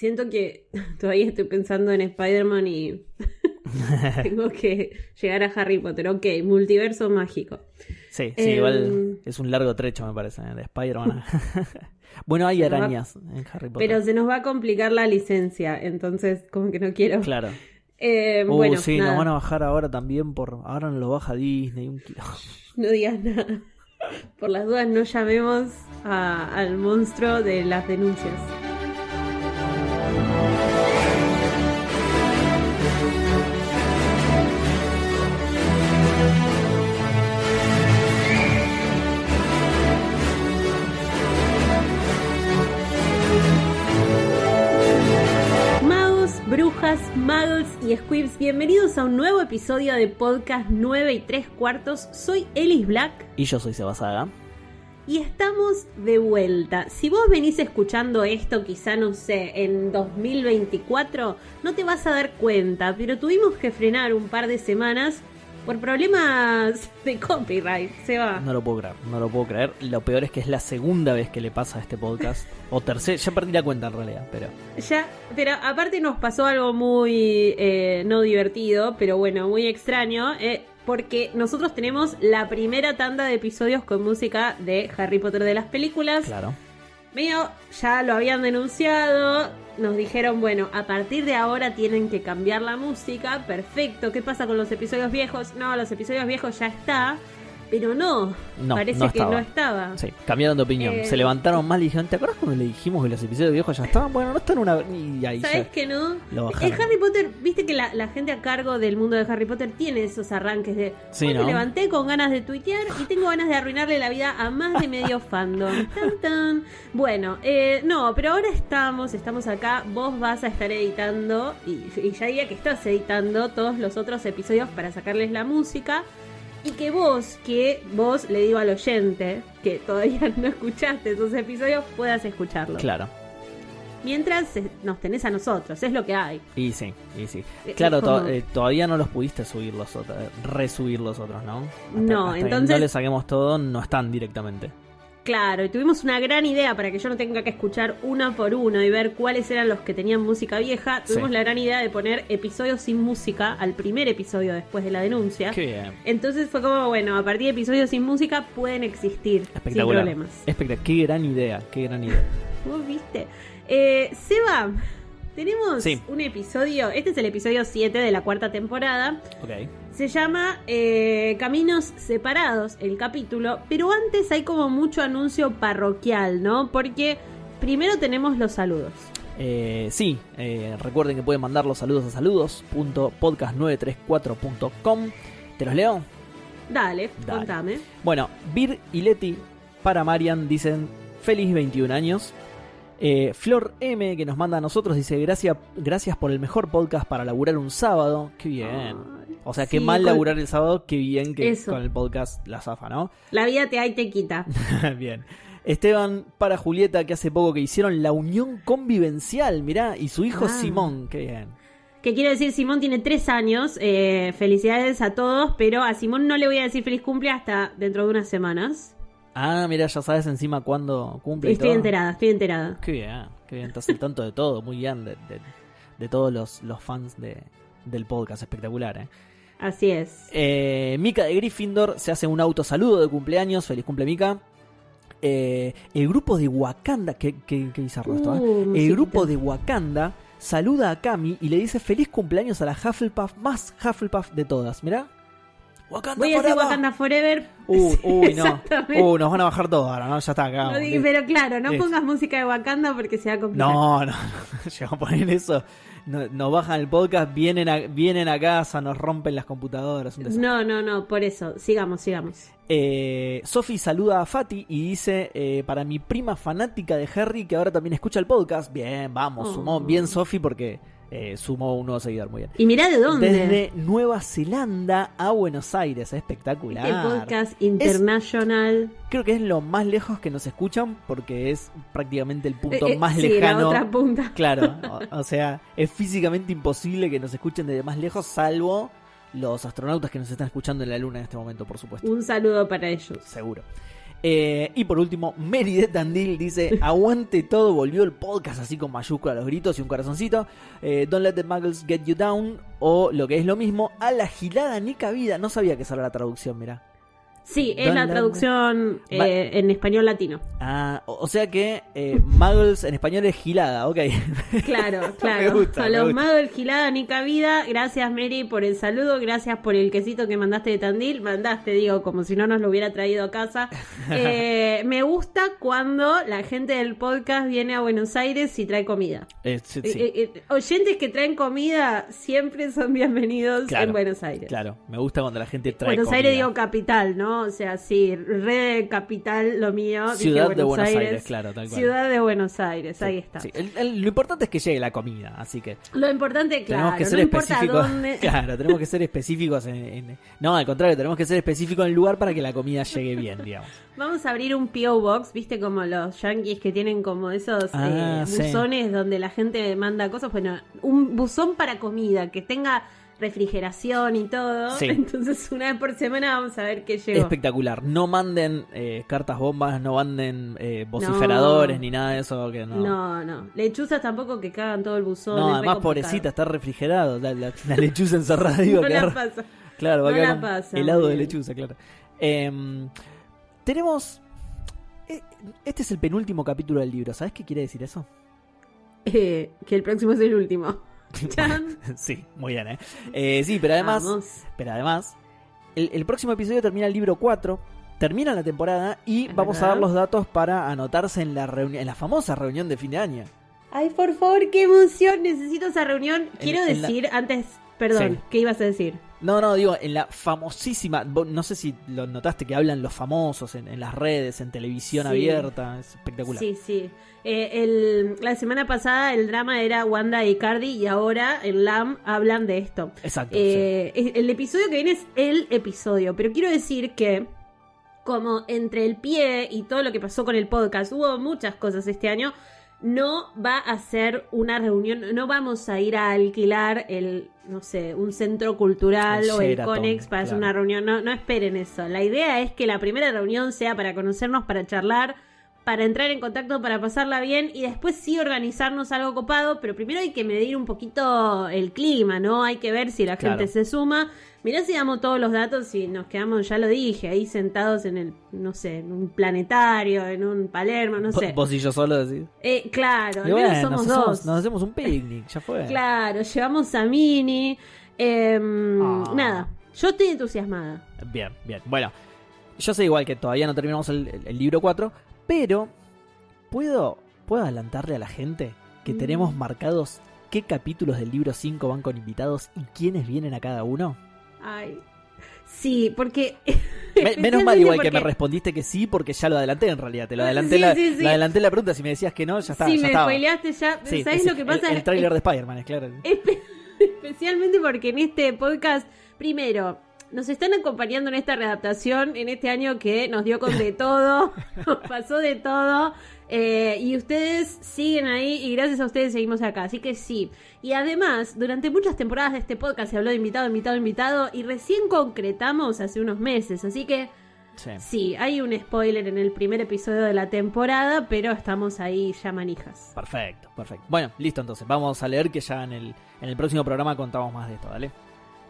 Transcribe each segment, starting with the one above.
siento que todavía estoy pensando en Spider-Man y tengo que llegar a Harry Potter. Ok, multiverso mágico. Sí, sí, Em, igual es un largo trecho, me parece, de Spider-Man. bueno, hay Se nos va- arañas en Harry Potter. Pero se nos va a complicar la licencia, entonces como que no quiero. Claro. Eh, Uh, bueno, sí, nada, nos van a bajar ahora también por. Ahora nos lo baja Disney. Un kilo. no digas nada. Por las dudas no llamemos a- al monstruo de las denuncias. Y squibs, bienvenidos a un nuevo episodio de podcast 9 y 3 cuartos. Soy Elis Black Y yo soy Sebasaga. y estamos de vuelta. Si vos venís escuchando esto, quizá no sé, en 2024, no te vas a dar cuenta, pero tuvimos que frenar un par de semanas por problemas de copyright. Se va. No lo puedo creer, no lo puedo creer. Lo peor es que es la segunda vez que le pasa a este podcast. O tercera, ya perdí la cuenta en realidad, pero. Ya, pero aparte nos pasó algo muy eh, no divertido, pero bueno, muy extraño, eh, porque nosotros tenemos la primera tanda de episodios con música de Harry Potter de las películas. Claro. Medio ya lo habían denunciado, nos dijeron, bueno, a partir de ahora tienen que cambiar la música, perfecto, ¿qué pasa con los episodios viejos? No, los episodios viejos ya está, pero no, No, parece no que no estaba. Sí, cambiaron de opinión. Eh, Se levantaron mal y dijeron: ¿Te acuerdas cuando le dijimos que los episodios viejos ya estaban? Bueno, no están una. Y ahí ¿Sabes que no? lo En. Harry Potter, viste que la, la gente a cargo del mundo de Harry Potter tiene esos arranques de. Sí, "Hoy ¿no? Me levanté con ganas de tuitear y tengo ganas de arruinarle la vida a más de medio fandom. Tan, tan. Bueno, eh, no, pero ahora estamos, estamos acá. Vos vas a estar editando, y, y ya diría que estás editando todos los otros episodios para sacarles la música. Y que vos, que vos le digo al oyente que todavía no escuchaste esos episodios, puedas escucharlos. Claro. Mientras eh, nos tenés a nosotros, es lo que hay. Y sí, y sí. Eh, Claro, to- eh, todavía no los pudiste subir los otros, resubir los otros, ¿no? Hasta- No, hasta que entonces- no le saquemos todo, no están directamente. Claro, y tuvimos una gran idea para que yo no tenga que escuchar uno por uno y ver cuáles eran los que tenían música vieja. Tuvimos Sí. la gran idea de poner episodios sin música al primer episodio después de la denuncia. Qué bien. Entonces fue como, bueno, a partir de episodios sin música pueden existir sin problemas. Espectacular. Qué gran idea, qué gran idea. ¿Vos viste? Eh, Seba, tenemos Sí. un episodio, este es el episodio 7 de la cuarta temporada. Ok. Se llama eh, Caminos Separados el capítulo, pero antes hay como mucho anuncio parroquial, ¿no? Porque primero tenemos los saludos. Eh, sí, eh, recuerden que pueden mandar los saludos a saludos.podcast934.com. ¿Te los leo? Dale, Dale. contame. Bueno, Bir y Leti para Marian dicen feliz 21 años. Eh, Flor M, que nos manda a nosotros, dice gracias, gracias por el mejor podcast para laburar un sábado. Qué bien. O sea, qué mal con- laburar el sábado, qué bien que Eso. con el podcast la zafa, ¿no? La vida te hay te quita. bien. Esteban para Julieta, que hace poco que hicieron la unión convivencial, mirá, y su hijo Ah. Simón, qué bien. Que quiero decir, Simón tiene tres años. eh, felicidades a todos, pero a Simón no le voy a decir feliz cumple hasta dentro de unas semanas. Ah, mira, ya sabes encima cuándo cumple. y Estoy todo. enterada, estoy enterada. Qué bien, qué bien, estás al tanto de todo, muy bien, de, de- de todos los, los fans de, del podcast, espectacular, ¿eh? Así es. Eh, Mika de Gryffindor se hace un autosaludo de cumpleaños, feliz cumple Mika. Eh, el grupo de Wakanda, qué, qué, qué bizarro esto, ¿eh? Uh, El grupo de Wakanda saluda a Kami y le dice feliz cumpleaños a la Hufflepuff más Hufflepuff de todas, mirá. Wakanda Voy a decir forever. Wakanda Forever. Uy, uy, no. Exactamente. Uy, nos van a bajar todo ahora, ¿no? Ya está acá. Dije, pero claro, no pongas música de Wakanda porque se va a complicar. No, no, llegamos a poner eso. No- Nos bajan el podcast, vienen a, vienen a casa, nos rompen las computadoras. un. No, no, no, por eso. Sigamos, sigamos. Eh, Sofi saluda a Fati y dice: eh, Para mi prima fanática de Harry, que ahora también escucha el podcast. Bien, vamos, Oh. sumó bien Sofi porque eh, sumó un nuevo seguidor. Muy bien. Y mirá de dónde. Desde Nueva Zelanda a Buenos Aires, espectacular. El podcast internacional. Creo que es lo más lejos que nos escuchan porque es prácticamente el punto Eh, eh, más sí, lejano. la otra punta. Claro, o, o sea, es físicamente imposible que nos escuchen desde más lejos, salvo los astronautas que nos están escuchando en la luna en este momento, por supuesto. Un saludo para ellos. Seguro. Eh, y por último, Mary de Tandil dice: Aguante todo, volvió el podcast así con mayúsculas, los gritos y un corazoncito. Eh, Don't let the muggles get you down. O lo que es lo mismo, a la gilada ni cabida. No sabía que esa era la traducción, mira. Sí, es Don la traducción eh, en español latino. Ah, o o sea que eh, muggles en español es gilada, ok. Claro, claro. gusta, a me los gusta. magos del Gilada ni cabida. Gracias, Mary, por el saludo. Gracias por el quesito que mandaste de Tandil. Mandaste, digo, como si no nos lo hubiera traído a casa. Eh, me gusta cuando la gente del podcast viene a Buenos Aires y trae comida. Eh, sí, sí, oyentes que traen comida siempre son bienvenidos Claro, en Buenos Aires. claro. Me gusta cuando la gente trae Buenos comida. Aires digo capital, ¿no? O sea, sí, red capital lo mío. dije Ciudad de Buenos Aires, claro, tal cual. Ciudad de Buenos Aires, ahí está. Sí, el- el- lo importante es que llegue la comida, así que Lo importante, tenemos claro, que ser no importa específicos. dónde. Claro, tenemos que ser específicos en, en- No, al contrario, tenemos que ser específicos en el lugar para que la comida llegue bien, digamos. Vamos a abrir un P.O. Box, viste como los yankees que tienen como esos Ah, eh, sí. buzones donde la gente manda cosas. Bueno, un buzón para comida que tenga refrigeración y todo. Sí. Entonces, una vez por semana vamos a ver qué llegó. Espectacular. No manden eh, cartas bombas, no manden eh, vociferadores ni nada de eso. Que no. No, no. Lechuzas tampoco que cagan todo el buzón. No, además, pobrecita, está refrigerado. La, la- la lechuza encerrada, digo, No que la pasa. Claro, va a no con pasa, helado muy de bien. lechuza, claro. Em, tenemos. eh, Este es el penúltimo capítulo del libro. ¿Sabes qué quiere decir eso? Eh, que el próximo es el último. Sí, muy bien, ¿eh? Eh, sí, pero además. Vamos. Pero además, el, el próximo episodio termina el libro 4, termina la temporada y Es vamos a dar los datos para anotarse en la reunión, en la famosa reunión de fin de año. Ay, por favor, qué emoción. Necesito esa reunión. Quiero en decir, antes, perdón, Sí. ¿qué ibas a decir? No, no, digo, en la famosísima, no sé si lo notaste que hablan los famosos en, en las redes, en televisión Sí. abierta, es espectacular. Sí, sí. Eh, el- la semana pasada el drama era Wanda y Cardi y ahora en LAM hablan de esto. Exacto. Eh, El episodio que viene es el episodio, pero quiero decir que como entre el pie y todo lo que pasó con el podcast, hubo muchas cosas este año, no va a ser una reunión, no vamos a ir a alquilar el, no sé, un centro cultural El o el Conex para hacer una reunión, no, no esperen eso. La idea es que la primera reunión sea para conocernos, para charlar, para entrar en contacto, para pasarla bien y después sí organizarnos algo copado, pero primero hay que medir un poquito el clima, ¿no? Hay que ver si la Claro. gente se suma. Mirá si damos todos los datos y nos quedamos, ya lo dije, ahí sentados en el, no sé, en un planetario, en un Palermo, no sé. Vos y yo solo decís. Eh, claro, al menos bueno, somos nos, dos. hacemos, nos hacemos un picnic, ya fue. Claro, llevamos a Mini. em, Ah. Nada, yo estoy entusiasmada. Bien, bien. Bueno, yo sé igual que todavía no terminamos el, el- el libro 4, pero ¿puedo, ¿puedo adelantarle a la gente que Mm. tenemos marcados qué capítulos del libro 5 van con invitados y quiénes vienen a cada uno? Ay. Sí, porque. Me- menos mal igual que me respondiste que sí, porque ya lo adelanté en realidad. Te lo adelanté, Sí, la, sí, sí. la adelanté la pregunta. Si me decías que no, ya está. sí, ya me estaba. spoileaste ya. ¿Sabes es lo que pasa? El, el tráiler de Spider-Man, es claro. Espe- especialmente porque en este podcast, primero, nos están acompañando en esta readaptación en este año que nos dio con de todo, nos pasó de todo, eh, y ustedes siguen ahí y gracias a ustedes seguimos acá, así que sí. Y además, durante muchas temporadas de este podcast se habló de invitado, invitado, invitado, y recién concretamos hace unos meses, así que Sí. sí, hay un spoiler en el primer episodio de la temporada, pero estamos ahí ya manijas. Perfecto, perfecto. Bueno, listo entonces. Vamos a leer que ya en el, en el próximo programa contamos más de esto, ¿vale?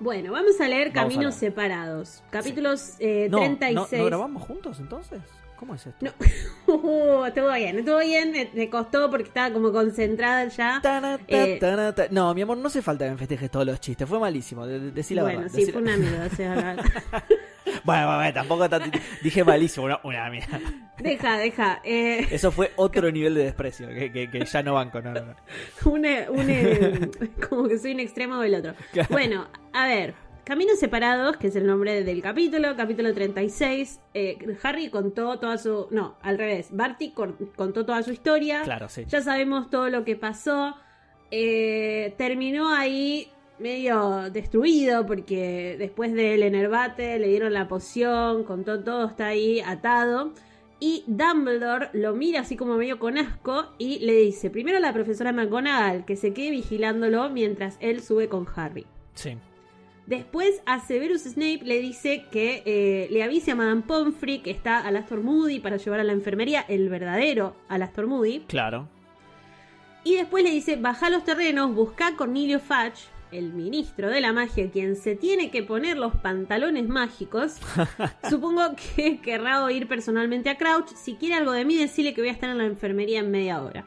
Bueno, vamos a leer Vamos a Caminos leer. Separados. Capítulos eh, No, 36. ¿no, ¿no grabamos juntos entonces? ¿Cómo es esto? No. Uh, estuvo bien, estuvo bien. Me, costó porque estaba como concentrada ya. Eh. No, mi amor, no hace falta que me festejes todos los chistes. Fue malísimo. de- de- Decí la bueno, verdad. sí, decí fue la- un Bueno, bueno, bueno, tampoco tan- dije malísimo. Una, una mierda. deja, deja. Eh, Eso fue otro nivel de desprecio que, que- que ya no banco. No, no, no. como que soy un extremo o el otro. Claro. Bueno, a ver. Caminos separados, que es el nombre del capítulo, capítulo 36. eh, Harry contó toda su. No, al revés. Barty contó toda su historia. Claro, sí. Ya sabemos todo lo que pasó. Eh, terminó ahí medio destruido porque después del enervate le dieron la poción, contó todo, está ahí atado. Y Dumbledore lo mira así como medio con asco y le dice primero a la profesora McGonagall que se quede vigilándolo mientras él sube con Harry. Sí. Después a Severus Snape le dice que eh, le avise a Madame Pomfrey que está Alastor Moody para llevar a la enfermería, el verdadero Alastor Moody. Claro. Y después le dice, baja a los terrenos, busca a Cornelio Fudge, el ministro de la magia, quien se tiene que poner los pantalones mágicos. Supongo que querrá oír personalmente a Crouch. Si quiere algo de mí, decirle que voy a estar en la enfermería en media hora.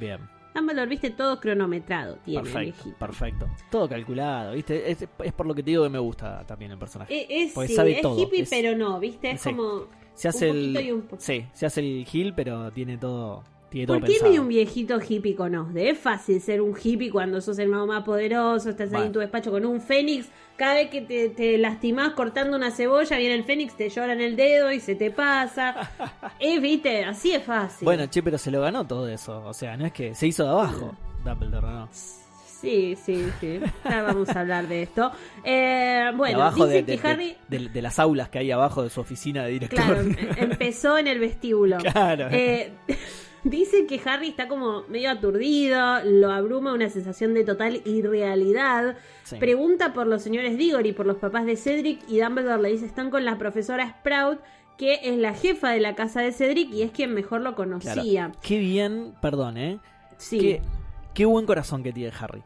Bien. Dumbledore, viste, todo cronometrado tiene el Perfecto, perfecto. Todo calculado, ¿viste? Es, es por lo que te digo que me gusta también el personaje. Eh, Es, Porque sí, sabe es todo, hippie, es- pero no, viste, es Sí. como... Se hace un poquito el. y un poquito. Sí, se hace el gil, pero tiene todo. Tiene todo ¿Por qué pensado. ni un viejito hippie conoce? Es fácil ser un hippie cuando sos el mago más poderoso, estás ahí en tu despacho con un fénix. Cada vez que te, te lastimás cortando una cebolla, viene el fénix, te llora en el dedo y se te pasa. es, viste, así es fácil. Bueno, che, pero se lo ganó todo eso. O sea, no es que se hizo de abajo. Dumbledore, ¿no? Sí, sí, sí. Ya vamos a hablar de esto. Eh, de bueno, abajo dice de, que de- Harry. de- de las aulas que hay abajo de su oficina de director. Claro, em- empezó en el vestíbulo. Claro. Eh, dice que Harry está como medio aturdido, lo abruma una sensación de total irrealidad. Sí. Pregunta por los señores Diggory, por los papás de Cedric, y Dumbledore le dice: Están con la profesora Sprout, que es la jefa de la casa de Cedric y es quien mejor lo Claro. conocía. Qué bien, perdón, ¿eh? Sí. Qué, qué buen corazón que tiene Harry.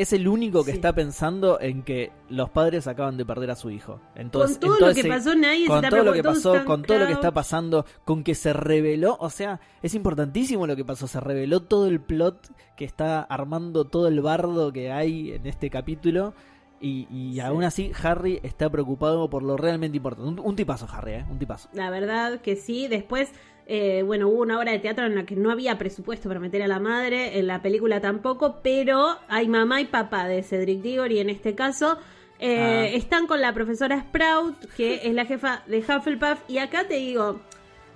Es el único que Sí. está pensando en que los padres acaban de perder a su hijo. Entonces, con todo lo que pasó, nadie se con está todo lo que pasó, con todo lo que está pasando, con que se reveló, o sea, es importantísimo lo que pasó, se reveló todo el plot que está armando todo el bardo que hay en este capítulo y, y Sí. aún así Harry está preocupado por lo realmente importante. Un, un tipazo Harry, ¿eh? Un tipazo. La verdad que sí. Después, eh, bueno, hubo una obra de teatro en la que no había presupuesto para meter a la madre, en la película tampoco, pero hay mamá y papá de Cedric Diggory en este caso. Eh, Ah. Están con la profesora Sprout, que es la jefa de Hufflepuff, y acá te digo,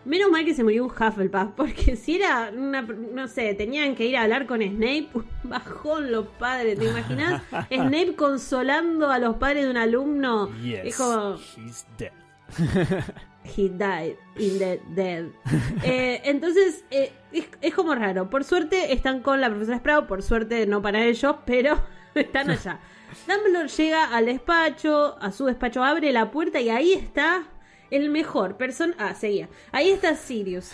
menos mal que se murió un Hufflepuff, porque si era una, no sé, tenían que ir a hablar con Snape, bajón los padres, ¿te imaginas? Snape consolando a los padres de un alumno. Es como, he's dead. He died in the dead. Eh, entonces, eh, es, es como raro. Por suerte están con la profesora Sprout, por suerte no para ellos, pero están allá. Dumbledore llega al despacho, a su despacho abre la puerta y ahí está el mejor persona. Ah, seguía. Ahí está Sirius.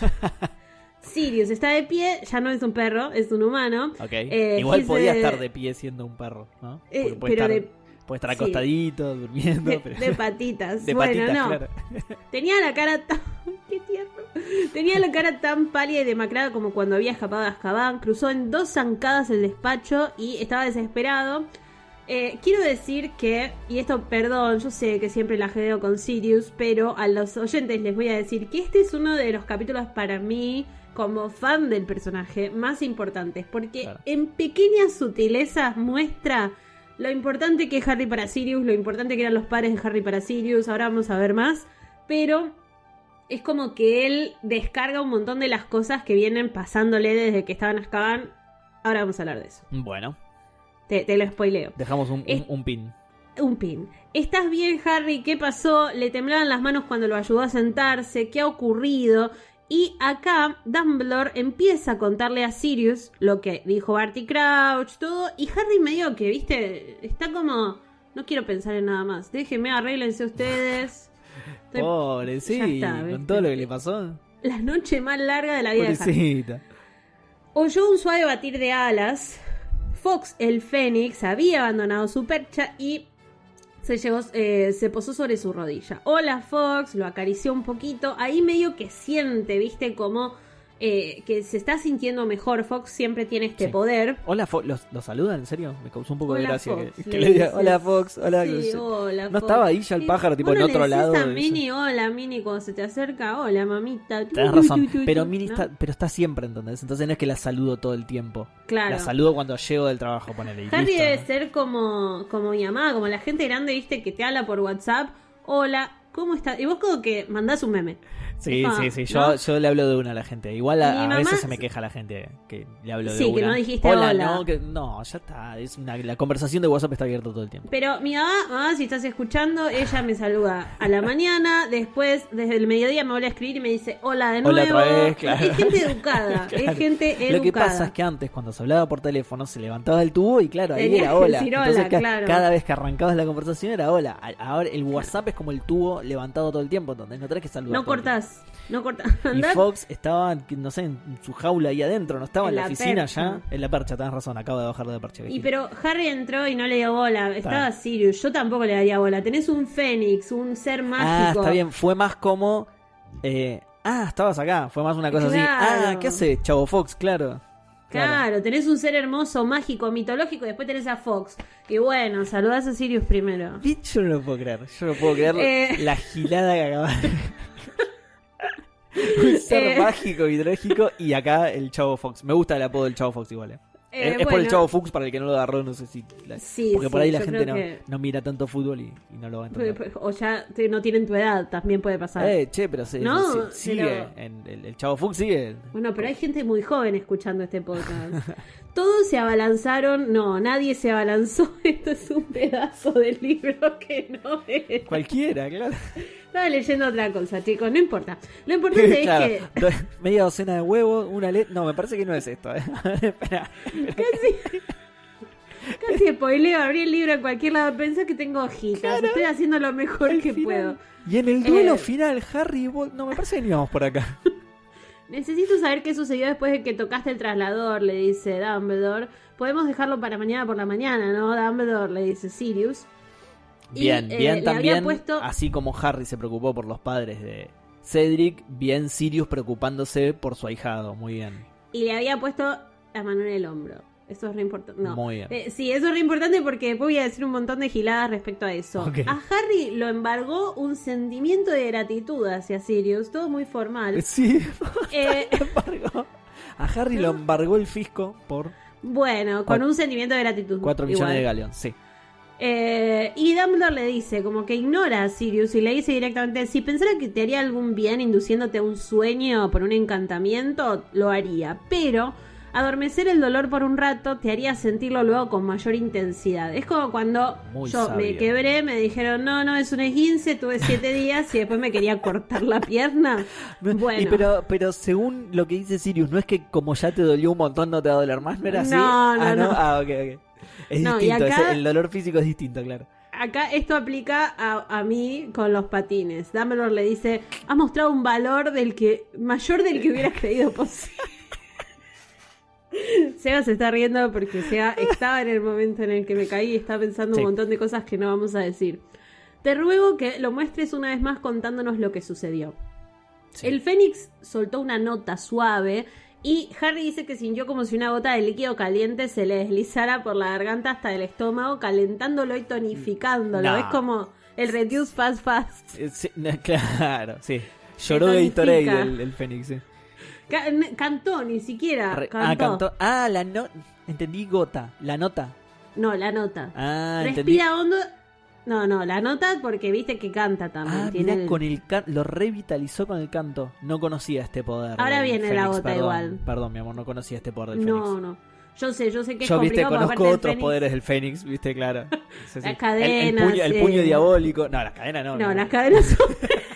Sirius está de pie, ya no es un perro, es un humano. Ok. Eh, Igual podía estar de pie siendo un perro, ¿no? Eh, pero estar, de- puede estar sí. acostadito, durmiendo. De, pero- de patitas. de bueno, patitas, no. claro. Tenía la cara tan. ¡Qué tierno! Tenía la cara tan pálida y demacrada como cuando había escapado de Azkaban. Cruzó en dos zancadas el despacho y estaba desesperado. Eh, quiero decir que, y esto, perdón, yo sé que siempre la jedeo con Sirius, pero a los oyentes les voy a decir que este es uno de los capítulos para mí, como fan del personaje, más importantes, porque Claro. en pequeñas sutilezas muestra lo importante que es Harry para Sirius, lo importante que eran los padres de Harry para Sirius, ahora vamos a ver más, pero es como que él descarga un montón de las cosas que vienen pasándole desde que estaban Azkaban. Ahora vamos a hablar de eso. Bueno, Te, te lo spoileo. dejamos un, un- un pin. Un pin. ¿Estás bien, Harry? ¿Qué pasó? Le temblaban las manos cuando lo ayudó a sentarse. ¿Qué ha ocurrido? Y acá Dumbledore empieza a contarle a Sirius lo que dijo Barty Crouch, todo. Y Harry medio que, viste, está como... No quiero pensar en nada más. Déjenme, arréglense ustedes. Estoy- Pobre, sí, está, con todo lo que le pasó. La noche más larga de la vida de Harry. Pobrecita. Oyó un suave batir de alas. Fox, el Fénix, había abandonado su percha y se, llevó, eh, se posó sobre su rodilla. Hola Fox, lo acarició un poquito. Ahí medio que siente, viste, como eh, que se está sintiendo mejor. Fox siempre tiene este Sí. poder. Hola, Fo- ¿los, los saludan? ¿En serio? Me causó un poco de gracia Fox, que, le que le diga, hola Fox, hola. Sí, hola, no Fox. estaba ahí ya el pájaro, tipo en otro le lado. a eso. Mini, hola Mini, cuando se te acerca, hola mamita. Tu, razón, tu, tu, pero Mini ¿no? está, pero está siempre, ¿entendés? Entonces no es que la saludo todo el tiempo. Claro. La saludo cuando llego del trabajo, ponele. Harry listo, debe ¿no? ser como, como mi mamá, como la gente grande, viste, que te habla por WhatsApp. Hola, ¿cómo estás? Y vos como que mandás un meme. Sí, Ah, sí, sí. ¿no? Yo, yo le hablo de una a la gente. Igual a, veces se me queja la gente que le hablo de Sí, una. que no dijiste hola. hola. No, que, no, ya está. Es una, la conversación de WhatsApp está abierta todo el tiempo. Pero mi mamá, mamá, si estás escuchando, ella me saluda a la mañana, después, desde el mediodía me vuelve a escribir y me dice hola de nuevo. Hola otra vez, claro. Es gente educada, Claro. es gente educada. Lo que pasa es que antes, cuando se hablaba por teléfono, se levantaba el tubo y claro, ahí Tenía era hola. Entonces, hola, claro. cada vez que arrancabas la conversación era hola. Ahora el WhatsApp es como el tubo levantado todo el tiempo, donde no tenés que saludar. No el cortás, no cortás. Y Fox estaba, no sé, en su jaula ahí adentro, no estaba en, la, la oficina percha. ya. En la percha, tenés razón, acabo de bajar de percha. Y pero Harry entró y no le dio bola, estaba Sirius, yo tampoco le daría bola. Tenés un Fénix, un ser Ah, mágico. está bien, fue más como. eh, ah, estabas acá, fue más una cosa así. Ah, ¿qué hace Chavo Fox? Claro. Claro, tenés un ser hermoso, mágico, mitológico, y después tenés a Fox. Y bueno, saludás a Sirius primero. Yo no lo puedo creer. Yo no puedo creer Eh. la gilada que acabas. Un ser Eh. mágico, hidrológico y acá el Chavo Fox. Me gusta el apodo del Chavo Fox igual. eh. Eh, es, por el Chavo Fox para el que no lo agarró, no sé si. la- Sí, porque por ahí la gente no, que- no mira tanto fútbol y, y no lo va a entender. O ya te- no tienen tu edad, también puede pasar. Eh, che, pero se, No, se- sigue. pero- en- el, el Chavo Fox sigue. Bueno, pero hay gente muy joven escuchando este podcast. Todos se abalanzaron. No, nadie se abalanzó. Esto es un pedazo del libro que no es. Cualquiera, claro. Estaba leyendo otra cosa, chicos. No importa. Lo importante Claro, es que. do- media docena de huevos, una leche. No, me parece que no es esto. eh. Espera. Casi. Casi spoileo, abrí el libro en cualquier lado. Pensé que tengo hojitas. Estoy haciendo lo mejor que final. puedo. Y en el duelo Eh. final, Harry y Vol- No, me parece que vamos por acá. Necesito saber qué sucedió después de que tocaste el traslador, le dice Dumbledore. Podemos dejarlo para mañana por la mañana, ¿no? Dumbledore le dice Sirius. Y, Bien, eh, bien también. puesto- Así como Harry se preocupó por los padres de Cedric, bien Sirius preocupándose por su ahijado. Muy bien. Y le había puesto la mano en el hombro. Eso es re importante. No. Muy bien. Eh, sí, eso es re importante porque después voy a decir un montón de giladas respecto a eso. A Harry lo embargó un sentimiento de gratitud hacia Sirius, todo muy formal. Sí, Eh, embargó. A Harry lo embargó el fisco por bueno, con un sentimiento de gratitud. 4 millones igual. de galeón. Sí. Eh, y Dumbledore le dice, como que ignora a Sirius y le dice directamente, si pensara que te haría algún bien induciéndote a un sueño por un encantamiento, lo haría. Pero adormecer el dolor por un rato te haría sentirlo luego con mayor intensidad. Es como cuando Muy yo me quebré, me dijeron, no, no, es un esguince, tuve siete días y después me quería cortar la pierna. Bueno. Y pero, pero según lo que dice Sirius, no es que como ya te dolió un montón no te va a doler más, ¿no era así? No, ah, no, no. Ah, ok, ok. Es No, distinto, acá- el dolor físico es distinto, claro. Acá esto aplica a, a mí con los patines. Dumbledore le dice, has mostrado un valor del que mayor del que hubieras creído posible. Seba se está riendo porque Seba estaba en el momento en el que me caí y está pensando Sí. un montón de cosas que no vamos a decir. Te ruego que lo muestres una vez más contándonos lo que sucedió. Sí. El Fénix soltó una nota suave y Harry dice que sintió como si una gota de líquido caliente se le deslizara por la garganta hasta el estómago, calentándolo y tonificándolo. No. Es como el Reduce Fast Fast. Eh, sí, no, claro, sí. Lloró tonifica. Gatorade el, el Fénix, sí. Cantó, ni siquiera. Re- cantó. Ah, cantó. Ah, la no... Entendí gota, la nota. No, la nota. Ah, entendí. Respira hondo. No, no, la nota porque viste que canta también. Ah, tiene mirá, el- con el can- lo revitalizó con el canto. No conocía este poder. Ahora viene la gota perdón. igual. Perdón, mi amor, no conocía este poder del No, Fénix. no. Yo sé, yo sé que es Yo, viste, conozco otros Fénix- poderes del Fénix, viste, claro. Las El- el, cadenas, puño, el eh. puño diabólico. No, las cadenas no. No, las cadenas son.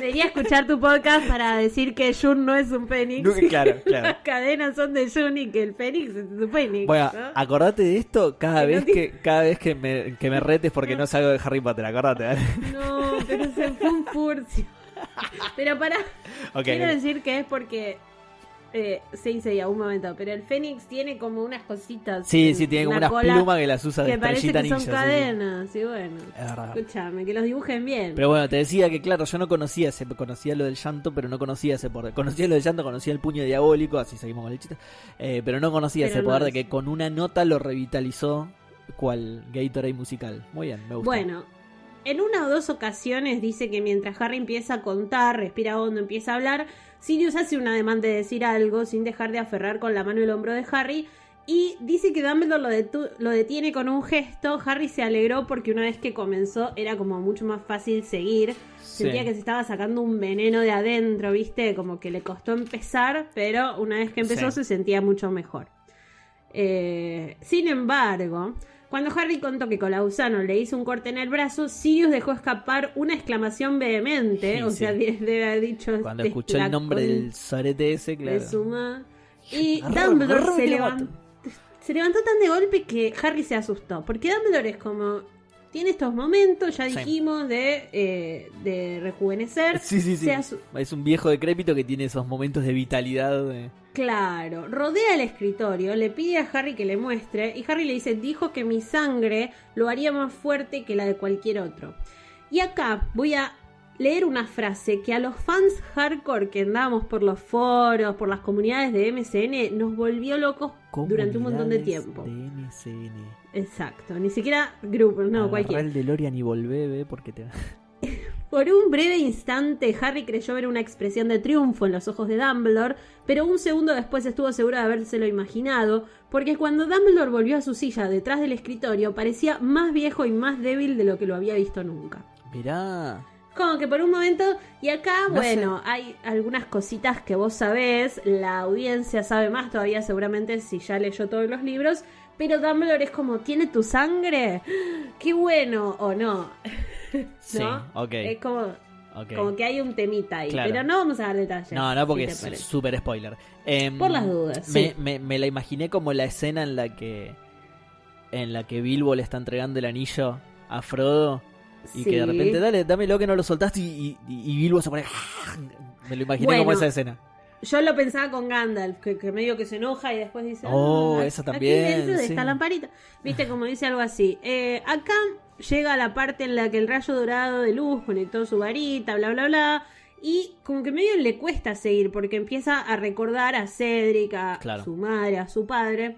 Debería escuchar tu podcast para decir que Jun no es un Fénix. No, claro, claro. Las cadenas son de Jun y que el Fénix es un Fénix. Bueno, ¿no? acordate de esto cada Que no vez te- que cada vez que me, que me retes porque no salgo de Harry Potter, acordate. ¿vale? No, pero se fue un furcio. Pero para. Quiero decir que es porque. Eh, se dice ya un momento, pero el Fénix tiene como unas cositas. Sí, sí, tiene como unas plumas que las usa de que parece que son sí, sí. cadenas. Y bueno, Es verdad. escúchame, que los dibujen bien. Pero bueno, te decía que claro, yo no conocía ese, conocía lo del llanto, pero no conocía ese poder. Conocía lo del llanto, conocía el puño diabólico, así seguimos con el chiste. Eh, pero no conocía Pero ese no poder de que con una nota lo revitalizó cual Gatorade musical. Muy bien, me gusta. Bueno, en una o dos ocasiones dice que mientras Harry empieza a contar, respira hondo, empieza a hablar, Sirius hace un ademán de decir algo sin dejar de aferrar con la mano el hombro de Harry y dice que Dumbledore lo, detu- lo detiene con un gesto. Harry se alegró porque una vez que comenzó era como mucho más fácil seguir. Sentía que se estaba sacando un veneno de adentro, ¿viste? Como que le costó empezar, pero una vez que empezó Sí. se sentía mucho mejor. Eh, sin embargo, cuando Harry contó que Colausano le hizo un corte en el brazo, Sirius dejó escapar una exclamación vehemente. Sí, o sí. sea, de- debe haber dicho. Cuando "Este escuchó el nombre del sorete ese, claro. su ma- Y Dumbledore se levantó, se levantó tan de golpe que Harry se asustó. Porque Dumbledore es como. Tiene estos momentos, ya Sí. dijimos, de, eh, de rejuvenecer. Sí, sí, sí. Es un viejo decrépito que tiene esos momentos de vitalidad. de- Claro, rodea el escritorio, le pide a Harry que le muestre y Harry le dice, dijo que mi sangre lo haría más fuerte que la de cualquier otro. Y acá voy a leer una frase que a los fans hardcore que andábamos por los foros, por las comunidades de MCN, nos volvió locos durante un montón de tiempo. De. Exacto, ni siquiera grupos, no, Agarrá cualquiera. el DeLorean y volvé, ve, porque te... Por un breve instante, Harry creyó ver una expresión de triunfo en los ojos de Dumbledore, pero un segundo después estuvo seguro de habérselo imaginado, porque cuando Dumbledore volvió a su silla detrás del escritorio, parecía más viejo y más débil de lo que lo había visto nunca. Mirá. Como que por un momento, y acá, No bueno, hay algunas cositas que vos sabés, la audiencia sabe más todavía seguramente si ya leyó todos los libros, pero Dumbledore es como, ¿tiene tu sangre? ¡Qué bueno! ¿O no? Sí, ¿No? ok. Es como, como que hay un temita ahí, Claro. pero no vamos a dar detalles. No, no, porque si es súper spoiler. Em, Por las dudas, Me, sí. me- me la imaginé como la escena en la que en la que Bilbo le está entregando el anillo a Frodo y que de repente, dale, dámelo que no lo soltaste y, y- y Bilbo se pone... Me lo imaginé como Bueno, esa escena. Yo lo pensaba con Gandalf, que, que medio que se enoja y después dice, Oh, "Ah, aquí también, dentro de sí. esta lamparita. Viste, como dice algo así. Eh, acá llega la parte en la que el rayo dorado de luz conectó su varita, bla, bla, bla. Y como que medio le cuesta seguir, porque empieza a recordar a Cedric, a Claro. su madre, a su padre.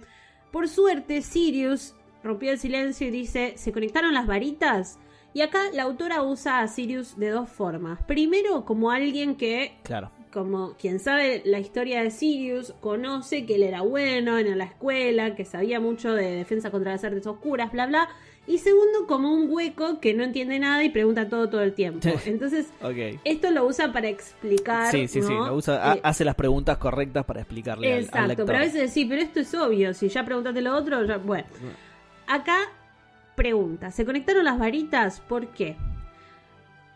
Por suerte, Sirius rompió el silencio y dice, ¿se conectaron las varitas? Y acá la autora usa a Sirius de dos formas. Primero, como alguien que Claro. Como quien sabe la historia de Sirius, conoce que él era bueno en la escuela, que sabía mucho de defensa contra las artes oscuras, bla, bla. Y segundo, como un hueco que no entiende nada y pregunta todo todo el tiempo. Entonces, esto lo usa para explicar. Sí, sí, sí. ¿no? lo usa- Eh, hace las preguntas correctas para explicarle al- al, Exacto, pero a veces sí, pero esto es obvio. Si ya preguntaste lo otro, ya. Bueno. Acá pregunta: ¿se conectaron las varitas? ¿Por qué?